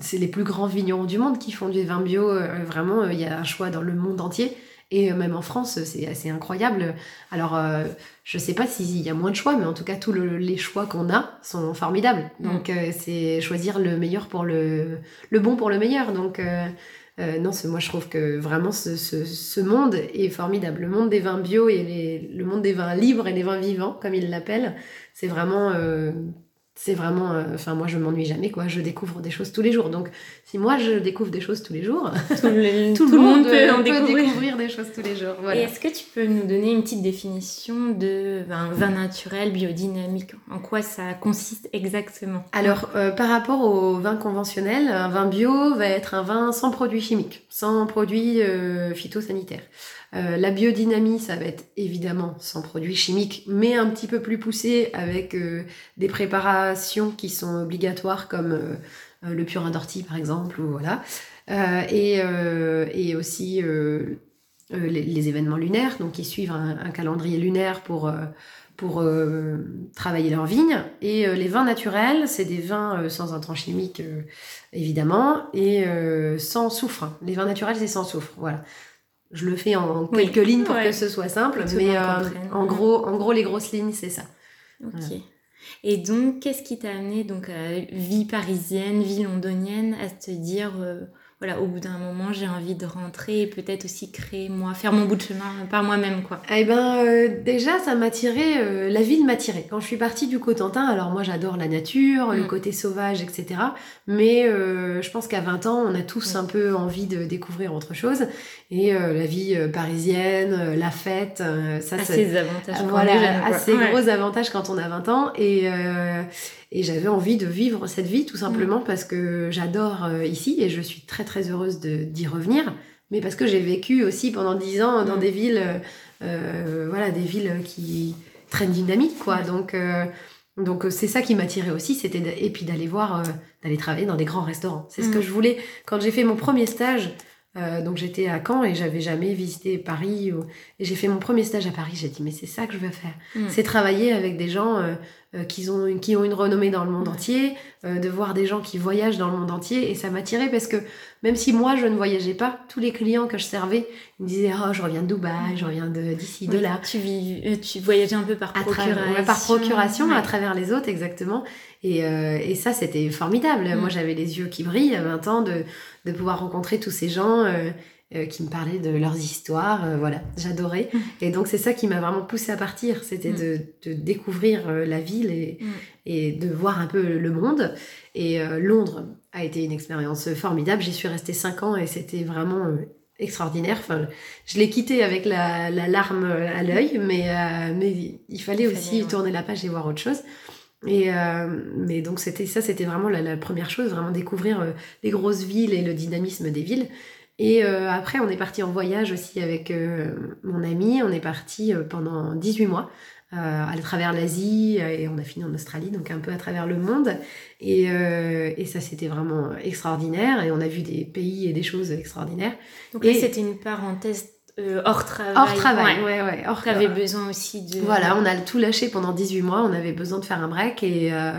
Speaker 2: c'est les plus grands vignerons du monde qui font du vin bio vraiment il y a un choix dans le monde entier et même en France c'est assez incroyable. Alors je sais pas s'il y a moins de choix mais en tout cas tous les choix qu'on a sont formidables. Mm. donc c'est choisir le meilleur pour le le bon pour le meilleur. Donc euh, non, moi je trouve que vraiment ce, monde est formidable. Le monde des vins bio et le monde des vins libres et des vins vivants, comme ils l'appellent, c'est vraiment euh, c'est vraiment euh, enfin moi je m'ennuie jamais quoi. Je découvre des choses tous les jours. Donc si moi je découvre des choses tous les jours tout, le, monde, peut, en découvrir. des choses tous les jours
Speaker 1: et est-ce que tu peux nous donner une petite définition de vin, vin naturel biodynamique? En quoi ça consiste exactement?
Speaker 2: Alors euh, par rapport au vin conventionnel un vin bio va être un vin sans produits chimiques sans produits euh, phytosanitaires euh, la biodynamie, ça va être évidemment sans produits chimiques, mais un petit peu plus poussé avec euh, des préparations qui sont obligatoires comme euh, le purin d'ortie par exemple, ou voilà. Et, aussi les, événements lunaires, donc ils suivent un, calendrier lunaire pour pour travailler leurs vignes. Et les vins naturels, c'est des vins sans intrants chimiques, évidemment, et sans soufre. Les vins naturels, c'est sans soufre. Voilà je le fais en quelques lignes pour que ce soit simple, mais euh, en gros, en gros, les grosses lignes, c'est ça.
Speaker 1: Ok. Et donc, qu'est-ce qui t'a amené donc à vie parisienne, vie londonienne, à te dire, euh, voilà, au bout d'un moment, j'ai envie de rentrer et peut-être aussi créer moi, faire mon bout de chemin par moi-même, quoi.
Speaker 2: Eh ben, euh, déjà, ça m'a tiré, euh, la ville m'a tiré. Quand je suis partie du Cotentin, alors moi, j'adore la nature, le
Speaker 1: Mm.
Speaker 2: côté sauvage, etc. Mais euh, je pense qu'à 20 ans, on a tous
Speaker 1: Mm.
Speaker 2: un peu envie de découvrir autre chose. Et euh, la vie euh, parisienne, euh, la fête, euh, ça, c'est
Speaker 1: ses avantages. quand
Speaker 2: voilà, assez
Speaker 1: Ouais.
Speaker 2: gros avantages quand on a 20 ans. Et, euh, et j'avais envie de vivre cette vie tout
Speaker 1: Mm.
Speaker 2: simplement parce que j'adore euh, ici et je suis très très heureuse d'y revenir. Mais parce que j'ai vécu aussi pendant 10 ans dans
Speaker 1: Mm.
Speaker 2: des villes, euh, voilà, des villes qui très dynamiques, quoi.
Speaker 1: Ouais.
Speaker 2: Donc, euh, donc c'est ça qui m'attirait aussi, c'était et puis d'aller voir, euh, d'aller travailler dans des grands restaurants. C'est ce
Speaker 1: Mm.
Speaker 2: que je voulais quand j'ai fait mon premier stage. Euh, donc j'étais à Caen et j'avais jamais visité Paris. ou- Et j'ai fait mon premier stage à Paris. J'ai dit mais c'est ça que je veux faire
Speaker 1: Mm.
Speaker 2: c'est travailler avec des gens euh, euh, qui, ont une, qui ont une renommée dans le monde entier, de voir des gens qui voyagent dans le monde entier. Et ça m'attirait parce que même si moi, je ne voyageais pas, tous les clients que je servais ils me disaient Oh, je reviens de Dubaï, je reviens d'ici, de,
Speaker 1: Oui,
Speaker 2: là.
Speaker 1: Tu, vis, euh, tu voyageais un peu par
Speaker 2: À
Speaker 1: procuration.
Speaker 2: travers, ouais, par procuration,
Speaker 1: Ouais.
Speaker 2: à travers les autres, exactement. Et, euh, et ça, c'était formidable.
Speaker 1: Mm.
Speaker 2: Moi, j'avais les yeux qui brillent à 20 ans de, de pouvoir rencontrer tous ces gens euh, euh, qui me parlaient de leurs histoires. euh, voilà, j'adorais.
Speaker 1: Mm.
Speaker 2: Et donc, c'est ça qui m'a vraiment poussée à partir. C'était
Speaker 1: Mm.
Speaker 2: de, de découvrir euh, la ville et,
Speaker 1: Mm.
Speaker 2: et de voir un peu le monde. Et euh, Londres a été une expérience formidable. J'y suis restée 5 ans et c'était vraiment extraordinaire. Enfin, je l'ai quitté avec la, la larme à l'œil, mais, mais il fallait
Speaker 1: Il
Speaker 2: aussi
Speaker 1: fallait, ouais.
Speaker 2: tourner la page et voir autre chose. Et euh, mais donc c'était ça, c'était vraiment la, la première chose, vraiment découvrir euh, les grosses villes et le dynamisme des villes. Et euh, après, on est parti en voyage aussi avec euh, mon ami. On est parti euh, pendant 18 mois euh, à travers l'Asie euh, et on a fini en Australie, donc un peu à travers le monde. Et, euh, et ça, c'était vraiment extraordinaire. Et on a vu des pays et des choses extraordinaires.
Speaker 1: Donc là,
Speaker 2: Et-
Speaker 1: c'était une parenthèse euh, hors travail.
Speaker 2: Hors travail,
Speaker 1: Ouais.
Speaker 2: ouais, ouais. hors
Speaker 1: besoin aussi de.
Speaker 2: Voilà, on a tout lâché pendant 18 mois, on avait besoin de faire un break et, euh,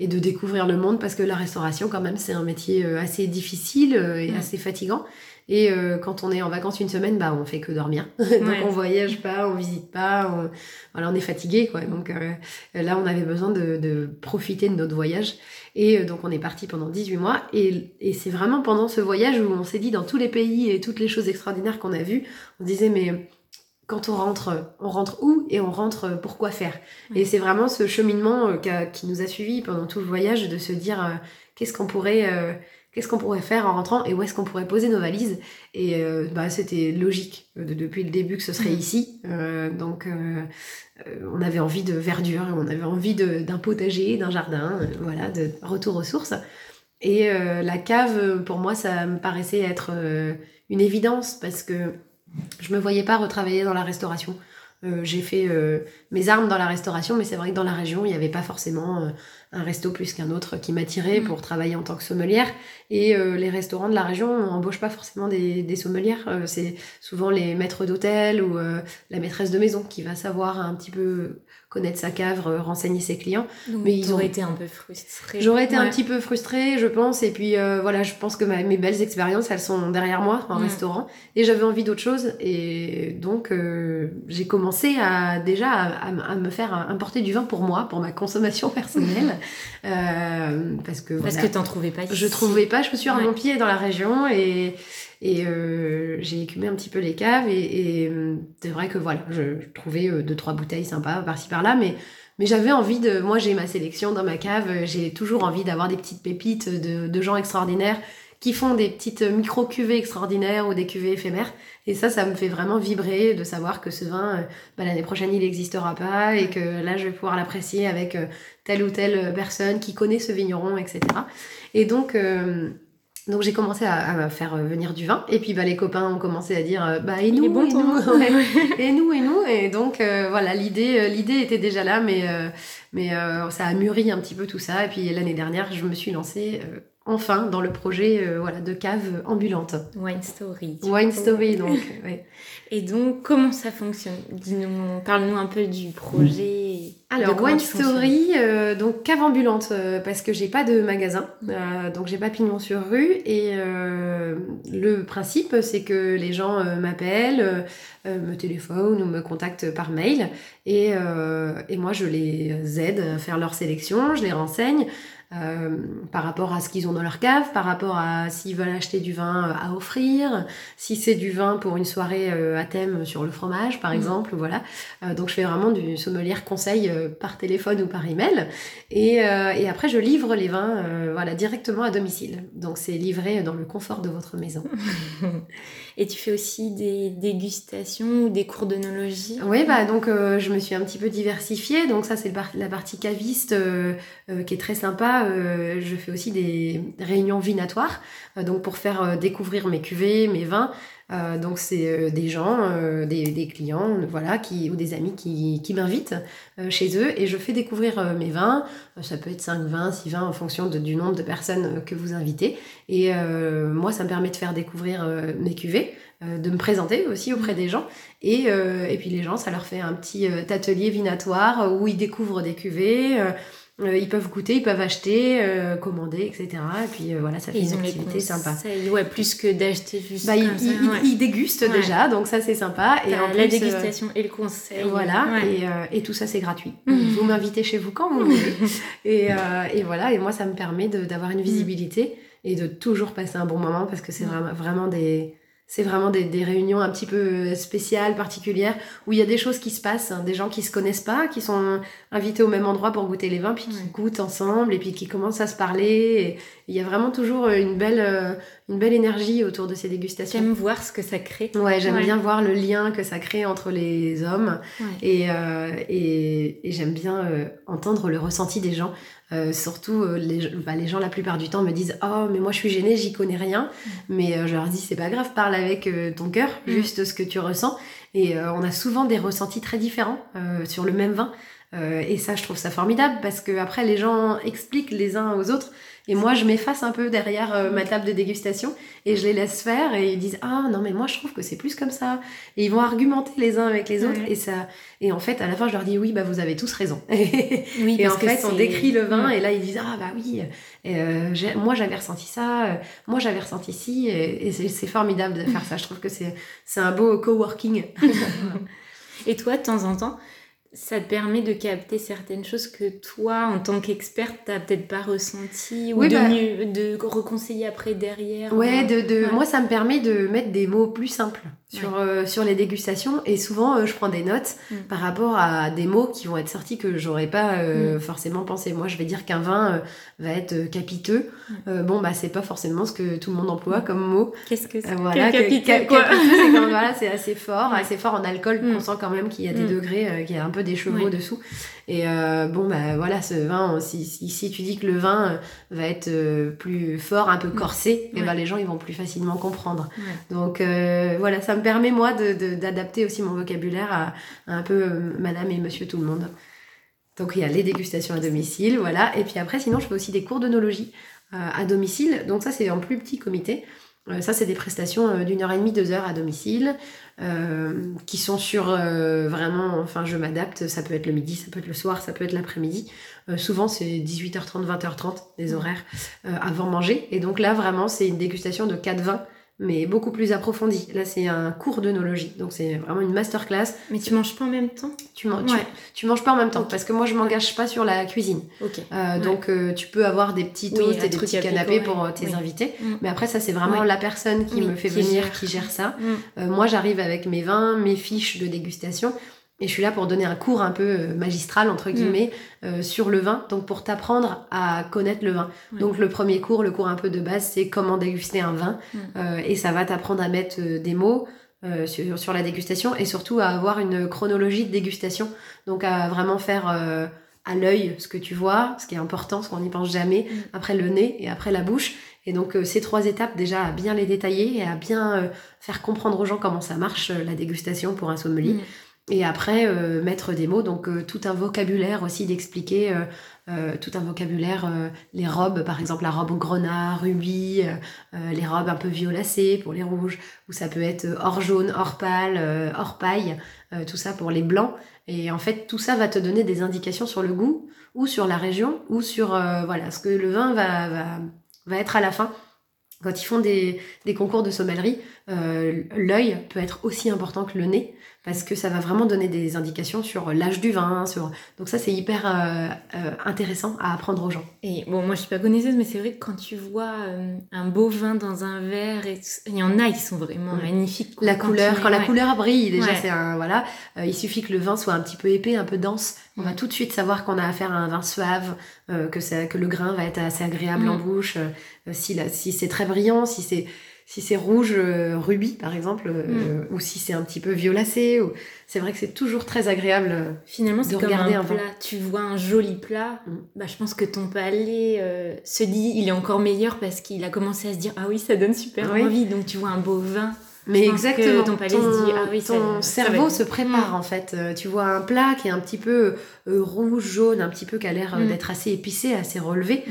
Speaker 2: et de découvrir le monde parce que la restauration, quand même, c'est un métier assez difficile et
Speaker 1: Mm.
Speaker 2: assez fatigant. Et euh, quand on est en vacances une semaine, bah on fait que dormir. Donc
Speaker 1: Ouais.
Speaker 2: on voyage pas, on visite pas, on, voilà, on est fatigué quoi. Donc euh, là, on avait besoin de, de profiter de notre voyage. Et euh, donc on est parti pendant 18 mois. Et, et c'est vraiment pendant ce voyage où on s'est dit dans tous les pays et toutes les choses extraordinaires qu'on a vues, on se disait mais quand on rentre, on rentre où et on rentre pour quoi faire Et c'est vraiment ce cheminement euh, qui nous a suivis pendant tout le voyage de se dire euh, qu'est-ce qu'on pourrait, euh, qu'est-ce qu'on pourrait faire en rentrant et où est-ce qu'on pourrait poser nos valises. Et euh, bah, c'était logique euh, de- depuis le début que ce serait ici. Euh, donc euh, euh, on avait envie de verdure, on avait envie d'un potager, d'un jardin, euh, voilà, de retour aux sources. Et euh, la cave, euh, pour moi, ça me paraissait être euh, une évidence parce que je me voyais pas retravailler dans la restauration. Euh, j'ai fait euh, mes armes dans la restauration, mais c'est vrai que dans la région, il n'y avait pas forcément euh, un resto plus qu'un autre qui m'attirait
Speaker 1: Mm.
Speaker 2: pour travailler en tant que sommelière. Et les restaurants de la région n'embauchent pas forcément des, des sommelières. C'est souvent les maîtres d'hôtel ou la maîtresse de maison qui va savoir un petit peu connaître sa cave, renseigner ses clients.
Speaker 1: Donc,
Speaker 2: Mais ils ont-
Speaker 1: été un peu frustrée.
Speaker 2: J'aurais été un
Speaker 1: Ouais.
Speaker 2: petit peu frustrée, je pense, et puis euh, voilà, je pense que ma- mes belles expériences, elles sont derrière moi en
Speaker 1: Mm.
Speaker 2: restaurant, et j'avais envie d'autre chose, et donc euh, j'ai commencé à déjà à, à- à me faire importer du vin pour moi, pour ma consommation personnelle, euh, parce que
Speaker 1: Parce
Speaker 2: voilà,
Speaker 1: que t'en trouvais pas ici.
Speaker 2: je trouvais pas, je me suis
Speaker 1: Ouais.
Speaker 2: mon pied dans la région et et euh, j'ai écumé un petit peu les caves et, et, euh, c'est vrai que voilà, je, trouvais euh, deux trois bouteilles sympas par-ci par-là, mais mais j'avais envie de, moi j'ai ma sélection dans ma cave, euh, j'ai toujours envie d'avoir des petites pépites de, de gens extraordinaires qui font des petites micro cuvées extraordinaires ou des cuvées éphémères. Et ça, ça me fait vraiment vibrer de savoir que ce vin, bah, l'année prochaine, il n'existera pas et que là, je vais pouvoir l'apprécier avec telle ou telle personne qui connaît ce vigneron, etc. Et donc, euh, donc j'ai commencé à, à faire venir du vin. Et puis, bah, les copains ont commencé à dire, euh, bah, et nous,
Speaker 1: bon
Speaker 2: et nous, et nous, et nous. Et donc, euh, voilà, l'idée, euh, l'idée était déjà là, mais, euh, mais euh, ça a mûri un petit peu tout ça. Et puis, l'année dernière, je me suis lancée euh, enfin dans le projet euh, voilà, de cave ambulante.
Speaker 1: Wine Story.
Speaker 2: Wine Story, donc. ouais.
Speaker 1: Et donc, comment ça fonctionne? Dis-nous, parle-nous un peu du projet.
Speaker 2: Alors, Wine. Story, euh, donc cave ambulante, euh, parce que j'ai pas de magasin, donc j'ai pas pignon sur rue. Et le principe, c'est que les gens m'appellent, me téléphonent ou me contactent par mail. Et, et moi, je les aide à faire leur sélection, je les renseigne. Euh, par rapport à ce qu'ils ont dans leur cave, par rapport à s'ils veulent acheter du vin à offrir, si c'est du vin pour une soirée à thème sur le fromage, par mmh. exemple, voilà. donc je fais vraiment du sommelier conseil par téléphone ou par email. Et, et après, je livre les vins voilà, directement à domicile. Donc c'est livré dans le confort de votre maison.
Speaker 1: et tu fais aussi des dégustations ou des cours d'onologie
Speaker 2: Oui, bah donc je me suis un petit peu diversifiée. Donc ça, c'est la partie caviste qui est très sympa. Je fais aussi des réunions vinatoires, donc pour faire découvrir mes cuvées, mes vins. donc c'est des gens, des, clients, voilà, qui, ou des amis qui, m'invitent chez eux et je fais découvrir mes vins. ça peut être 5 vins, 6 vins en fonction du nombre de personnes que vous invitez. Et moi, ça me permet de faire découvrir mes cuvées. Euh, de me présenter aussi auprès des gens. Et, euh, puis les gens, ça leur fait un petit euh, atelier vinatoire où ils découvrent des cuvées. Ils peuvent goûter, ils peuvent acheter, commander, etc. Et puis voilà, ça fait une activité sympa.
Speaker 1: Ouais, plus que d'acheter juste.
Speaker 2: Bah, ils, dégustent déjà, donc ça c'est sympa.
Speaker 1: Et en la dégustation et le conseil.
Speaker 2: Voilà, et, et, tout ça c'est gratuit. vous m'invitez chez vous quand vous voulez. et, et, voilà, et moi ça me permet d'avoir une visibilité et de toujours passer un bon moment parce que c'est vraiment, vraiment des c'est vraiment des, des, réunions un petit peu euh, spéciales, particulières, où il y a des choses qui se passent, hein, des gens qui se connaissent pas, qui sont invités au même endroit pour goûter les vins, puis qui goûtent ensemble, et puis qui commencent à se parler. il y a vraiment toujours une belle, euh, une belle énergie autour de ces dégustations.
Speaker 1: J'aime voir ce que ça crée.
Speaker 2: Ouais, j'aime bien voir le lien que ça crée entre les hommes, et, euh, et, et j'aime bien entendre le ressenti des gens. Euh, surtout, euh, les, bah, les, gens, la plupart du temps, me disent Oh, mais moi, je suis gênée, j'y connais rien. Mm. Mais euh, je leur dis C'est pas grave, parle avec ton cœur, mm. juste ce que tu ressens. Et on a souvent des ressentis très différents sur le même vin. et ça, je trouve ça formidable parce que après, les gens expliquent les uns aux autres et moi, je m'efface un peu derrière euh, ma table de dégustation et je les laisse faire et ils disent ah non mais moi je trouve que c'est plus comme ça. Et ils vont argumenter les uns avec les autres et ça et en fait à la fin je leur dis oui bah vous avez tous raison. oui, et en fait on décrit le vin et là ils disent ah bah oui euh, moi j'avais ressenti ça, euh, moi j'avais ressenti ci et, et c'est formidable de faire ça. Je trouve que c'est c'est un beau coworking.
Speaker 1: et toi de temps en temps ça te permet de capter certaines choses que toi, en tant qu'experte, t'as peut-être pas ressenti ou de, bah mieux, de reconseiller après derrière.
Speaker 2: Ouais, de, de moi ça me permet de mettre des mots plus simples sur, euh, sur les dégustations et souvent euh, je prends des notes mm. par rapport à des mots qui vont être sortis que j'aurais pas euh, mm. forcément pensé. Moi je vais dire qu'un vin va être capiteux. Mm. bon bah c'est pas forcément ce que tout le monde emploie comme mot.
Speaker 1: Qu'est-ce que c'est
Speaker 2: voilà, capiteux, quoi? c'est voilà, c'est assez fort, assez fort en alcool. On sent quand même qu'il y a des degrés, qu'il y a un peu des chevaux dessous. Et euh, bon, bah voilà, ce vin, si, si, tu dis que le vin euh, va être euh, plus fort, un peu mm. corsé, et eh ben les gens ils vont plus facilement comprendre. Donc voilà, ça me permet moi d'adapter de, aussi mon vocabulaire à, un peu madame et monsieur tout le monde. Donc il y a les dégustations à domicile, voilà. Et puis après, sinon, je fais aussi des cours d'onologie à domicile. Donc ça, c'est en plus petit comité. ça, c'est des prestations d'une heure et demie, deux heures à domicile. Euh, qui sont sur euh, vraiment, enfin je m'adapte, ça peut être le midi, ça peut être le soir, ça peut être l'après-midi. Euh, souvent c'est 18h30, 20h30 des horaires avant manger. Et donc là vraiment c'est une dégustation de 4 vins mais beaucoup plus approfondi. Là, c'est un cours d'œnologie, donc c'est vraiment une masterclass.
Speaker 1: Mais tu manges pas en même temps?
Speaker 2: Tu, tu, manges pas en même temps, parce que moi, je m'engage pas sur la cuisine. Euh, donc, euh, tu peux avoir des petits toasts et des petits canapés pour euh, tes invités. Mm. Mais après, ça, c'est vraiment la personne qui me fait venir, qui gère ça. Mm. moi, j'arrive avec mes vins, mes fiches de dégustation. Et je suis là pour donner un cours un peu euh, magistral, entre mm. guillemets, euh, sur le vin, donc pour t'apprendre à connaître le vin. Donc le premier cours, le cours un peu de base, c'est comment déguster un vin. Mm. Euh, et ça va t'apprendre à mettre des mots sur, sur, la dégustation et surtout à avoir une chronologie de dégustation. Donc à vraiment faire à l'œil ce que tu vois, ce qui est important, ce qu'on n'y pense jamais, mm. après le nez et après la bouche. Et donc ces trois étapes déjà à bien les détailler et à bien faire comprendre aux gens comment ça marche la dégustation pour un sommelier. Et après, euh, mettre des mots, donc euh, tout un vocabulaire aussi d'expliquer, euh, tout un vocabulaire, les robes, par exemple la robe grenat, rubis, les robes un peu violacées pour les rouges, ou ça peut être or jaune, or pâle, or paille, tout ça pour les blancs. Et en fait, tout ça va te donner des indications sur le goût, ou sur la région, ou sur voilà ce que le vin va, va, va être à la fin. Quand ils font des, des concours de sommellerie, l'œil peut être aussi important que le nez parce que ça va vraiment donner des indications sur l'âge du vin. Sur... Donc ça, c'est hyper euh, euh, intéressant à apprendre aux gens.
Speaker 1: Et bon, moi, je suis pas connaisseuse, mais c'est vrai que quand tu vois euh, un beau vin dans un verre, et il y en a qui sont vraiment magnifiques.
Speaker 2: La couleur, quand la couleur brille, déjà, c'est un voilà. il suffit que le vin soit un petit peu épais, un peu dense. On va tout de suite savoir qu'on a affaire à un vin suave, que, ça, que le grain va être assez agréable en mm. bouche. si, si c'est très brillant, si c'est si c'est rouge euh, rubis par exemple euh, mm. ou si c'est un petit peu violacé ou... c'est vrai que c'est toujours très agréable euh,
Speaker 1: finalement c'est comme un, plat tu vois un joli plat mm. bah je pense que ton palais se dit il est encore meilleur parce qu'il a commencé à se dire ah oui ça donne super envie donc tu vois un beau vin
Speaker 2: mais exactement, ton, palais se dit, ah oui, ton cerveau se prépare mm. en fait. tu vois un plat qui est un petit peu rouge, jaune, un petit peu qui a l'air d'être assez épicé, assez relevé.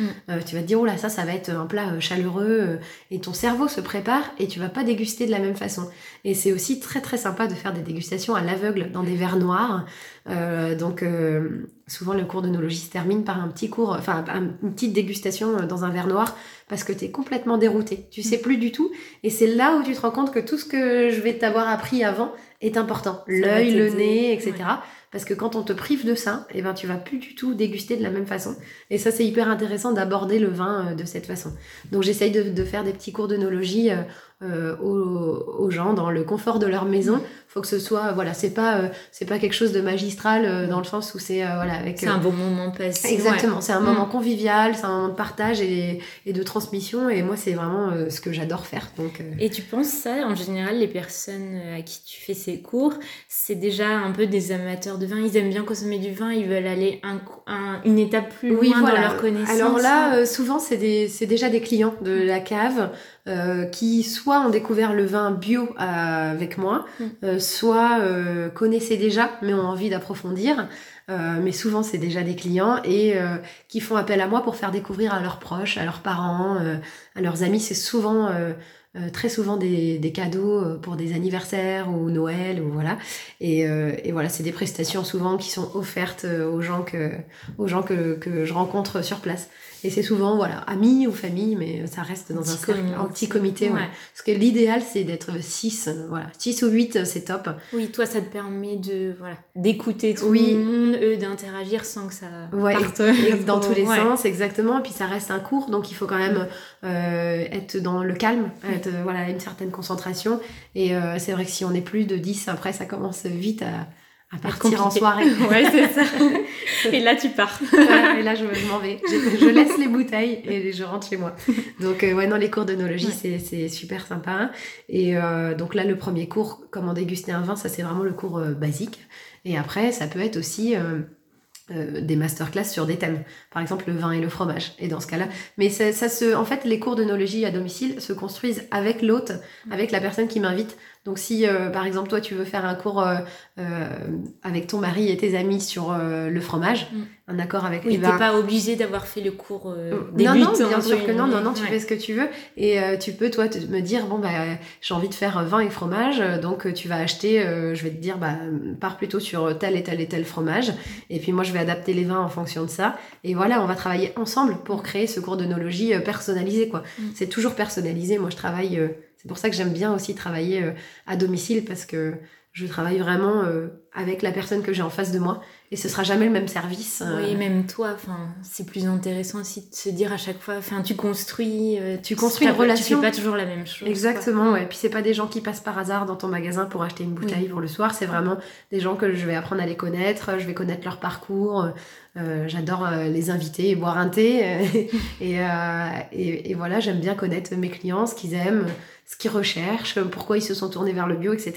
Speaker 2: tu vas te dire, oh là, ça, ça va être un plat chaleureux. et ton cerveau se prépare et tu vas pas déguster de la même façon. Et c'est aussi très très sympa de faire des dégustations à l'aveugle dans des verres noirs. donc souvent le cours d'onologie se termine par un petit cours, enfin une petite dégustation dans un verre noir parce que tu es complètement dérouté. Tu sais plus du tout. Et c'est là où tu te rends compte que tout ce que je vais t'avoir appris avant est important. L'œil, le nez, etc. Parce que quand on te prive de ça, eh ben, tu vas plus du tout déguster de la même façon. Et ça, c'est hyper intéressant d'aborder le vin euh, de cette façon. Donc, j'essaye de, faire des petits cours d'œnologie euh, euh, aux, gens dans le confort de leur maison. Faut que ce soit, voilà, c'est pas, euh, c'est pas quelque chose de magistral euh, dans le sens où c'est, voilà, avec.
Speaker 1: C'est un bon moment passé.
Speaker 2: Exactement, c'est un moment mm. convivial, c'est un moment de partage et, et de transmission. Et moi, c'est vraiment ce que j'adore faire. Donc.
Speaker 1: Et tu penses ça, en général, les personnes à qui tu fais ces cours, c'est déjà un peu des amateurs de vin. Ils aiment bien consommer du vin, ils veulent aller un, une étape plus loin dans leur connaissance.
Speaker 2: Alors là, souvent, c'est déjà des clients de la cave. Euh, qui soit ont découvert le vin bio euh, avec moi, mm. euh, soit connaissaient déjà mais ont envie d'approfondir. mais souvent c'est déjà des clients et qui font appel à moi pour faire découvrir à leurs proches, à leurs parents, à leurs amis. C'est souvent très souvent des, des, cadeaux pour des anniversaires ou Noël ou voilà et, et voilà c'est des prestations souvent qui sont offertes aux gens que aux gens que, que je rencontre sur place et c'est souvent, voilà, amis ou famille, mais ça reste dans un, cercle, un petit comité. Ouais. Parce que l'idéal, c'est d'être 6, voilà. 6 ou 8, c'est top.
Speaker 1: Oui, toi, ça te permet de, voilà, d'écouter tout le monde, eux, d'interagir sans que ça
Speaker 2: ouais, parte dans tous les sens, exactement. Et puis ça reste un cours, donc il faut quand même euh, être dans le calme, être, voilà, une certaine concentration. Et euh, c'est vrai que si on est plus de 10, après, ça commence vite à à partir en soirée.
Speaker 1: ouais, c'est ça. et là, tu pars.
Speaker 2: et là, je, m'en vais. Je, laisse les bouteilles et je rentre chez moi. Donc, euh, ouais, non, les cours d'œnologie, c'est super sympa. Et euh, donc là, le premier cours, comment déguster un vin, ça, c'est vraiment le cours euh, basique. Et après, ça peut être aussi... des masterclass sur des thèmes, par exemple le vin et le fromage. Et dans ce cas-là, mais ça, ça se, en fait, les cours d'œnologie à domicile se construisent avec l'hôte, avec la personne qui m'invite. Donc si euh, par exemple toi tu veux faire un cours euh, euh, avec ton mari et tes amis sur le fromage, mm. un accord avec
Speaker 1: oui, t'es pas obligé d'avoir fait le cours
Speaker 2: débutant. Non, non, bien sûr que non, non, non, tu fais ce que tu veux et tu peux toi me dire bon bah j'ai envie de faire vin et fromage, donc tu vas acheter, je vais te dire bah pars plutôt sur tel et tel et tel fromage et puis moi je vais adapter les vins en fonction de ça et voilà on va travailler ensemble pour créer ce cours d'onologie personnalisé quoi. Mm. C'est toujours personnalisé. Moi je travaille c'est pour ça que j'aime bien aussi travailler euh, à domicile parce que je travaille vraiment euh, avec la personne que j'ai en face de moi et ce sera jamais le même service.
Speaker 1: Euh. Oui, même toi, enfin, c'est plus intéressant aussi de se dire à chaque fois, enfin, tu construis,
Speaker 2: tu construis une relation.
Speaker 1: Tu fais pas toujours la même chose.
Speaker 2: Exactement, ouais. Puis c'est pas des gens qui passent par hasard dans ton magasin pour acheter une bouteille pour le soir. C'est vraiment des gens que je vais apprendre à les connaître. Je vais connaître leur parcours. J'adore les inviter et boire un thé. et, et, et, voilà, j'aime bien connaître mes clients, ce qu'ils aiment ce qu'ils recherchent, pourquoi ils se sont tournés vers le bio, etc.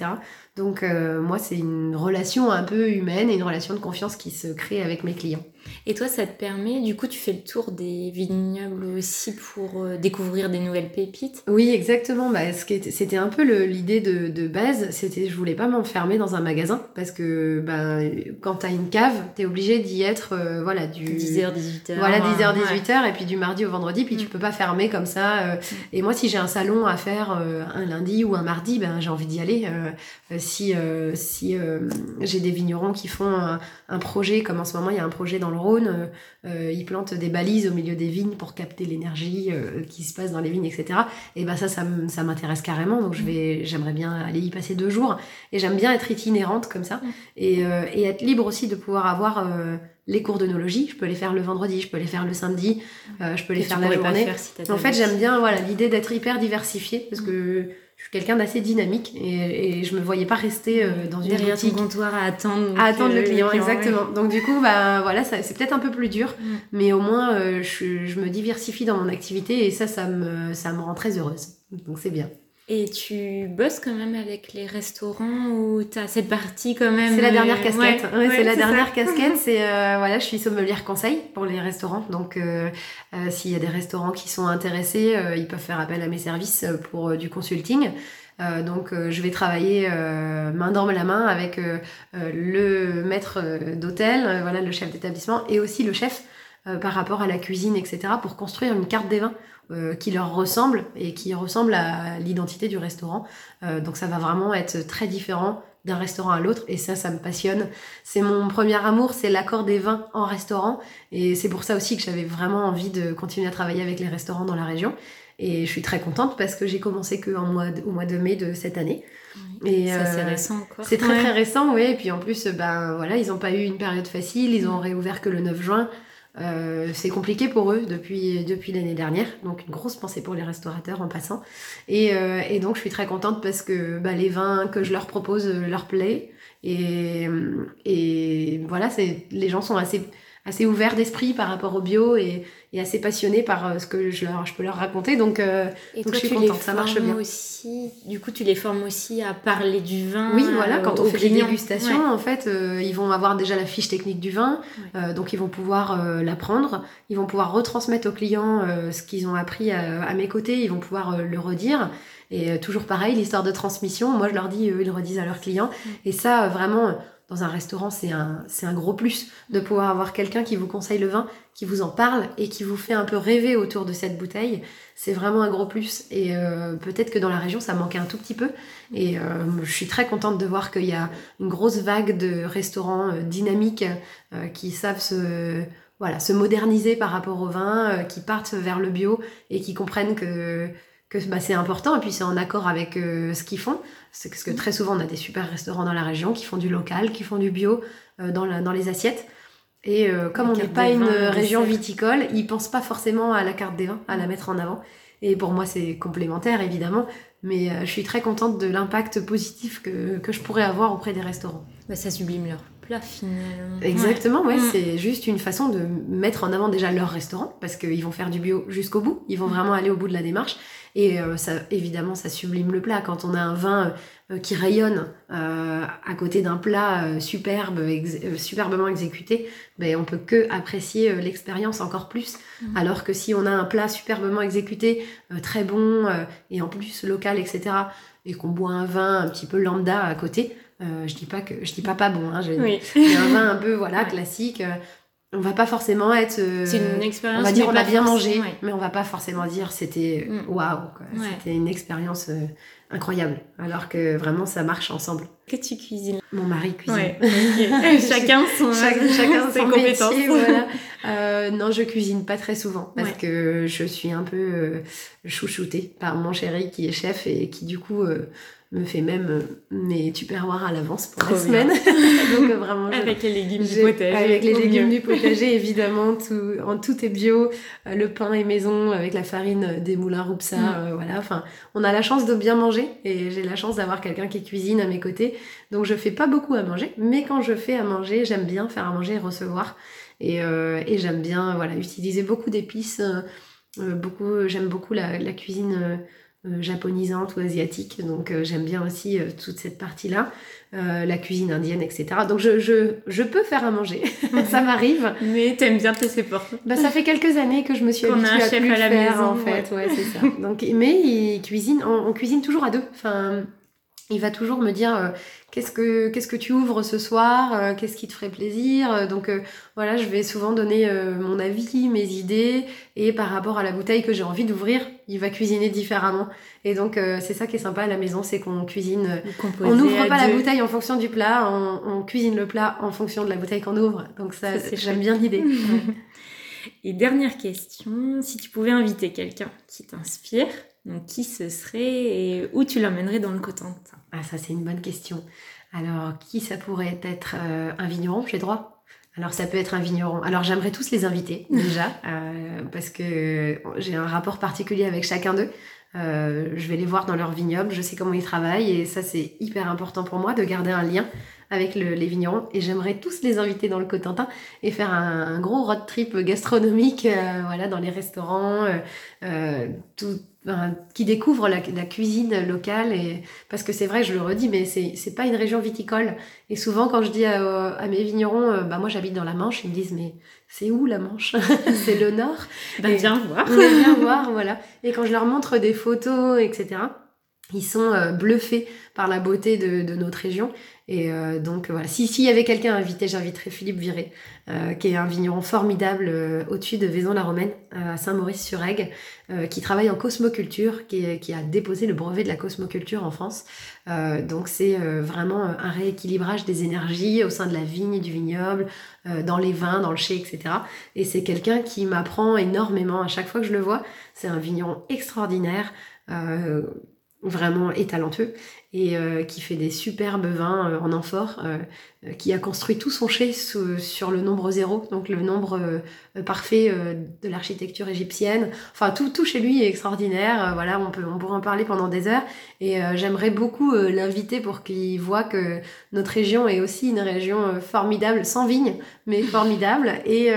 Speaker 2: Donc euh, moi, c'est une relation un peu humaine et une relation de confiance qui se crée avec mes clients.
Speaker 1: Et toi, ça te permet, du coup, tu fais le tour des vignobles aussi pour euh, découvrir des nouvelles pépites?
Speaker 2: Oui, exactement. Bah, c'était un peu l'idée de, de, base, c'était je voulais pas m'enfermer dans un magasin parce que bah, quand tu as une cave, tu es obligé d'y être euh, voilà, du
Speaker 1: 10h, 18h.
Speaker 2: Voilà, 10h, 18h, et puis du mardi au vendredi, puis tu mm. peux pas fermer comme ça. Euh. Mm. Et moi, si j'ai un salon à faire un lundi ou un mardi, ben, j'ai envie d'y aller. si si j'ai des vignerons qui font un, un, projet, comme en ce moment, il y a un projet dans le Rhône, ils plantent des balises au milieu des vignes pour capter l'énergie qui se passe dans les vignes, etc. Et ben ça, ça, m'intéresse carrément. Donc je mm. vais, j'aimerais bien aller y passer deux jours. Et j'aime bien être itinérante comme ça. Mm. Et, et, être libre aussi de pouvoir avoir les cours d'onologie, je peux les faire le vendredi, je peux les faire le samedi, je peux les faire la journée. en fait, j'aime bien voilà l'idée d'être hyper diversifiée parce que je suis quelqu'un d'assez dynamique et, et, je me voyais pas rester euh, dans une
Speaker 1: derrière ton comptoir à attendre
Speaker 2: à attendre le, client, exactement. donc du coup bah voilà c'est peut-être un peu plus dur mm. mais au moins euh, je, je, me diversifie dans mon activité et ça ça me ça me rend très heureuse. Donc c'est bien
Speaker 1: et tu bosses quand même avec les restaurants ou tu as cette partie quand même
Speaker 2: C'est la dernière euh, casquette. Ouais, c'est la dernière casquette. C'est euh, voilà, je suis sommelière conseil pour les restaurants. Donc euh, s'il y a des restaurants qui sont intéressés, ils peuvent faire appel à mes services pour du consulting. donc je vais travailler main dans la main avec le maître d'hôtel, voilà le chef d'établissement et aussi le chef par rapport à la cuisine, etc. pour construire une carte des vins euh, qui leur ressemble et qui ressemble à l'identité du restaurant. Euh, donc ça va vraiment être très différent d'un restaurant à l'autre et ça ça me passionne. C'est mon premier amour c'est l'accord des vins en restaurant et c'est pour ça aussi que j'avais vraiment envie de continuer à travailler avec les restaurants dans la région. Et je suis très contente parce que j'ai commencé que en mois au mois de mai de cette année.
Speaker 1: Et ça c'est euh, récent encore.
Speaker 2: c'est très très récent oui. Et puis en plus ben voilà ils n'ont pas eu une période facile. Ils ont réouvert que le 9 juin euh, c'est compliqué pour eux depuis, depuis l'année dernière, donc une grosse pensée pour les restaurateurs en passant. Et, euh, et donc je suis très contente parce que bah, les vins que je leur propose leur plaît. Et, et voilà, les gens sont assez assez ouvert d'esprit par rapport au bio et, et assez passionné par euh, ce que je, leur, je peux leur raconter. Donc, euh, donc je suis contente, ça marche bien.
Speaker 1: Aussi, du coup, tu les formes aussi à parler du vin.
Speaker 2: Oui, voilà, quand on fait des dégustations, en fait, euh, ils vont avoir déjà la fiche technique du vin, donc ils vont pouvoir l'apprendre, ils vont pouvoir retransmettre aux clients ce qu'ils ont appris à, mes côtés, ils vont pouvoir le redire. Et toujours pareil, l'histoire de transmission, moi je leur dis, eux ils le redisent à leurs clients. Et ça, vraiment dans un restaurant, c'est un, c'est un gros plus de pouvoir avoir quelqu'un qui vous conseille le vin, qui vous en parle et qui vous fait un peu rêver autour de cette bouteille. C'est vraiment un gros plus. Et euh, peut-être que dans la région, ça manquait un tout petit peu. Et euh, je suis très contente de voir qu'il y a une grosse vague de restaurants euh, dynamiques qui savent se, voilà, se moderniser par rapport au vin, qui partent vers le bio et qui comprennent que que bah, c'est important et puis c'est en accord avec ce qu'ils font. C'est parce que très souvent, on a des super restaurants dans la région qui font du local, qui font du bio euh, dans, dans les assiettes. Et euh, comme on n'est pas une région viticole, ils pensent pas forcément à la carte des vins, à la mettre en avant. Et pour moi, c'est complémentaire, évidemment. Mais euh, je suis très contente de l'impact positif que, que, je pourrais avoir auprès des restaurants.
Speaker 1: Bah, ça sublime leur plat, finalement.
Speaker 2: Exactement, ouais. Mm. C'est juste une façon de mettre en avant déjà leur restaurant, parce qu'ils vont faire du bio jusqu'au bout. Ils vont mm. vraiment aller au bout de la démarche. Et euh, ça, évidemment, ça sublime le plat. Quand on a un vin euh, qui rayonne euh, à côté d'un plat superbe, superbement exécuté, ben, on peut que apprécier l'expérience encore plus. Mhm. Alors que si on a un plat superbement exécuté, très bon, et en plus local, etc., et qu'on boit un vin un petit peu lambda à côté, je dis pas que je dis pas pas bon, hein, j'ai un vin un peu voilà classique on va pas forcément être.
Speaker 1: Euh, c'est une expérience.
Speaker 2: On va dire on a bien mangé, mais on va pas forcément dire c'était mm. waouh. C'était une expérience euh, incroyable. Alors que vraiment ça marche ensemble.
Speaker 1: Que tu cuisines?
Speaker 2: Mon mari cuisine.
Speaker 1: chacun son.
Speaker 2: chacun ses compétences. voilà. euh, non, je cuisine pas très souvent parce que je suis un peu euh, chouchoutée par mon chéri qui est chef et qui du coup me fait même euh, mes tupperwares à l'avance pour la semaine.
Speaker 1: Donc euh, vraiment avec les légumes du potager.
Speaker 2: Avec les légumes du potager évidemment tout en tout est bio, euh, le pain est maison avec la farine des moulins Roupsa mm. voilà, enfin on a la chance de bien manger et j'ai la chance d'avoir quelqu'un qui cuisine à mes côtés. Donc je fais pas beaucoup à manger, mais quand je fais à manger, j'aime bien faire à manger et recevoir et, et j'aime bien voilà utiliser beaucoup d'épices beaucoup j'aime beaucoup la, la cuisine japonisante ou asiatique. Donc euh, j'aime bien aussi euh, toute cette partie-là, la cuisine indienne, etc. Donc je, je, je peux faire à manger, ça m'arrive.
Speaker 1: Mais t'aimes bien te laisser porter.
Speaker 2: Bah, ça fait quelques années que je me suis habituée à plus à la faire maison, en fait. Ouais, c'est ça. Donc, mais il cuisine, on, cuisine toujours à deux. Enfin, il va toujours me dire euh, qu'est-ce que qu'est-ce que tu ouvres ce soir, euh, qu'est-ce qui te ferait plaisir. Donc euh, voilà, je vais souvent donner mon avis, mes idées et par rapport à la bouteille que j'ai envie d'ouvrir, il va cuisiner différemment. Et donc c'est ça qui est sympa à la maison, c'est qu'on cuisine on n'ouvre pas la bouteille en fonction du plat, on, cuisine le plat en fonction de la bouteille qu'on ouvre. Donc ça, j'aime bien l'idée.
Speaker 1: et dernière question, si tu pouvais inviter quelqu'un qui t'inspire, donc, qui ce serait et où tu l'emmènerais dans le Cotentin
Speaker 2: Ah, ça, c'est une bonne question. Alors, qui ça pourrait être euh, Un vigneron, j'ai droit? Alors, ça peut être un vigneron. Alors, j'aimerais tous les inviter, déjà, euh, parce que j'ai un rapport particulier avec chacun d'eux. Euh, je vais les voir dans leur vignoble, je sais comment ils travaillent et ça c'est hyper important pour moi de garder un lien avec les vignerons et j'aimerais tous les inviter dans le Cotentin et faire un, gros road trip gastronomique voilà dans les restaurants tout qui découvrent la, cuisine locale et parce que c'est vrai je le redis mais c'est c'est pas une région viticole. Et souvent quand je dis à, mes vignerons euh, bah moi j'habite dans la Manche ils me disent mais c'est où la Manche? C'est le nord?
Speaker 1: Bah, viens voir.
Speaker 2: Viens voir voilà. Et quand je leur montre des photos etc ils sont euh, bluffés par la beauté de, de notre région et euh, donc voilà, si s'il y avait quelqu'un à inviter, j'inviterais Philippe Viré, euh, qui est un vigneron formidable euh, au-dessus de Vaison-la-Romaine, à Saint-Maurice-sur-Aigle, qui travaille en cosmoculture, qui, qui, a déposé le brevet de la cosmoculture en France. donc c'est vraiment un rééquilibrage des énergies au sein de la vigne du vignoble, dans les vins, dans le chai, etc. Et c'est quelqu'un qui m'apprend énormément à chaque fois que je le vois. C'est un vigneron extraordinaire vraiment et talentueux et euh, qui fait des superbes vins euh, en amphore, euh, qui a construit tout son chai sur le nombre zéro, donc le nombre parfait de l'architecture égyptienne. Enfin, tout, tout chez lui est extraordinaire. voilà, on peut pourrait en parler pendant des heures. Et j'aimerais beaucoup l'inviter pour qu'il voit que notre région est aussi une région formidable, sans vignes, mais formidable. Et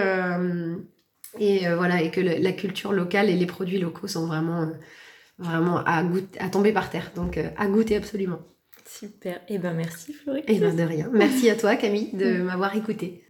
Speaker 2: et voilà, et que la culture locale et les produits locaux sont vraiment vraiment à, à tomber par terre. Donc euh, à goûter absolument.
Speaker 1: Super. Et eh ben merci Florie.
Speaker 2: Et eh ben de rien. Merci à toi Camille de m'avoir écouté.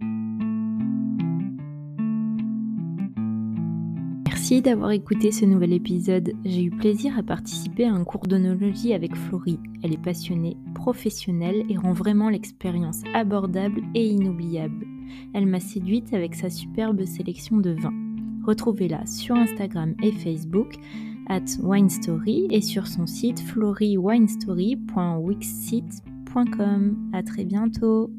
Speaker 1: Merci d'avoir écouté ce nouvel épisode. J'ai eu plaisir à participer à un cours d'onologie avec Florie. Elle est passionnée, professionnelle et rend vraiment l'expérience abordable et inoubliable. Elle m'a séduite avec sa superbe sélection de vins. Retrouvez-la sur Instagram et Facebook at Winestory et sur son site floriwinestory.wixsite.com. À très bientôt.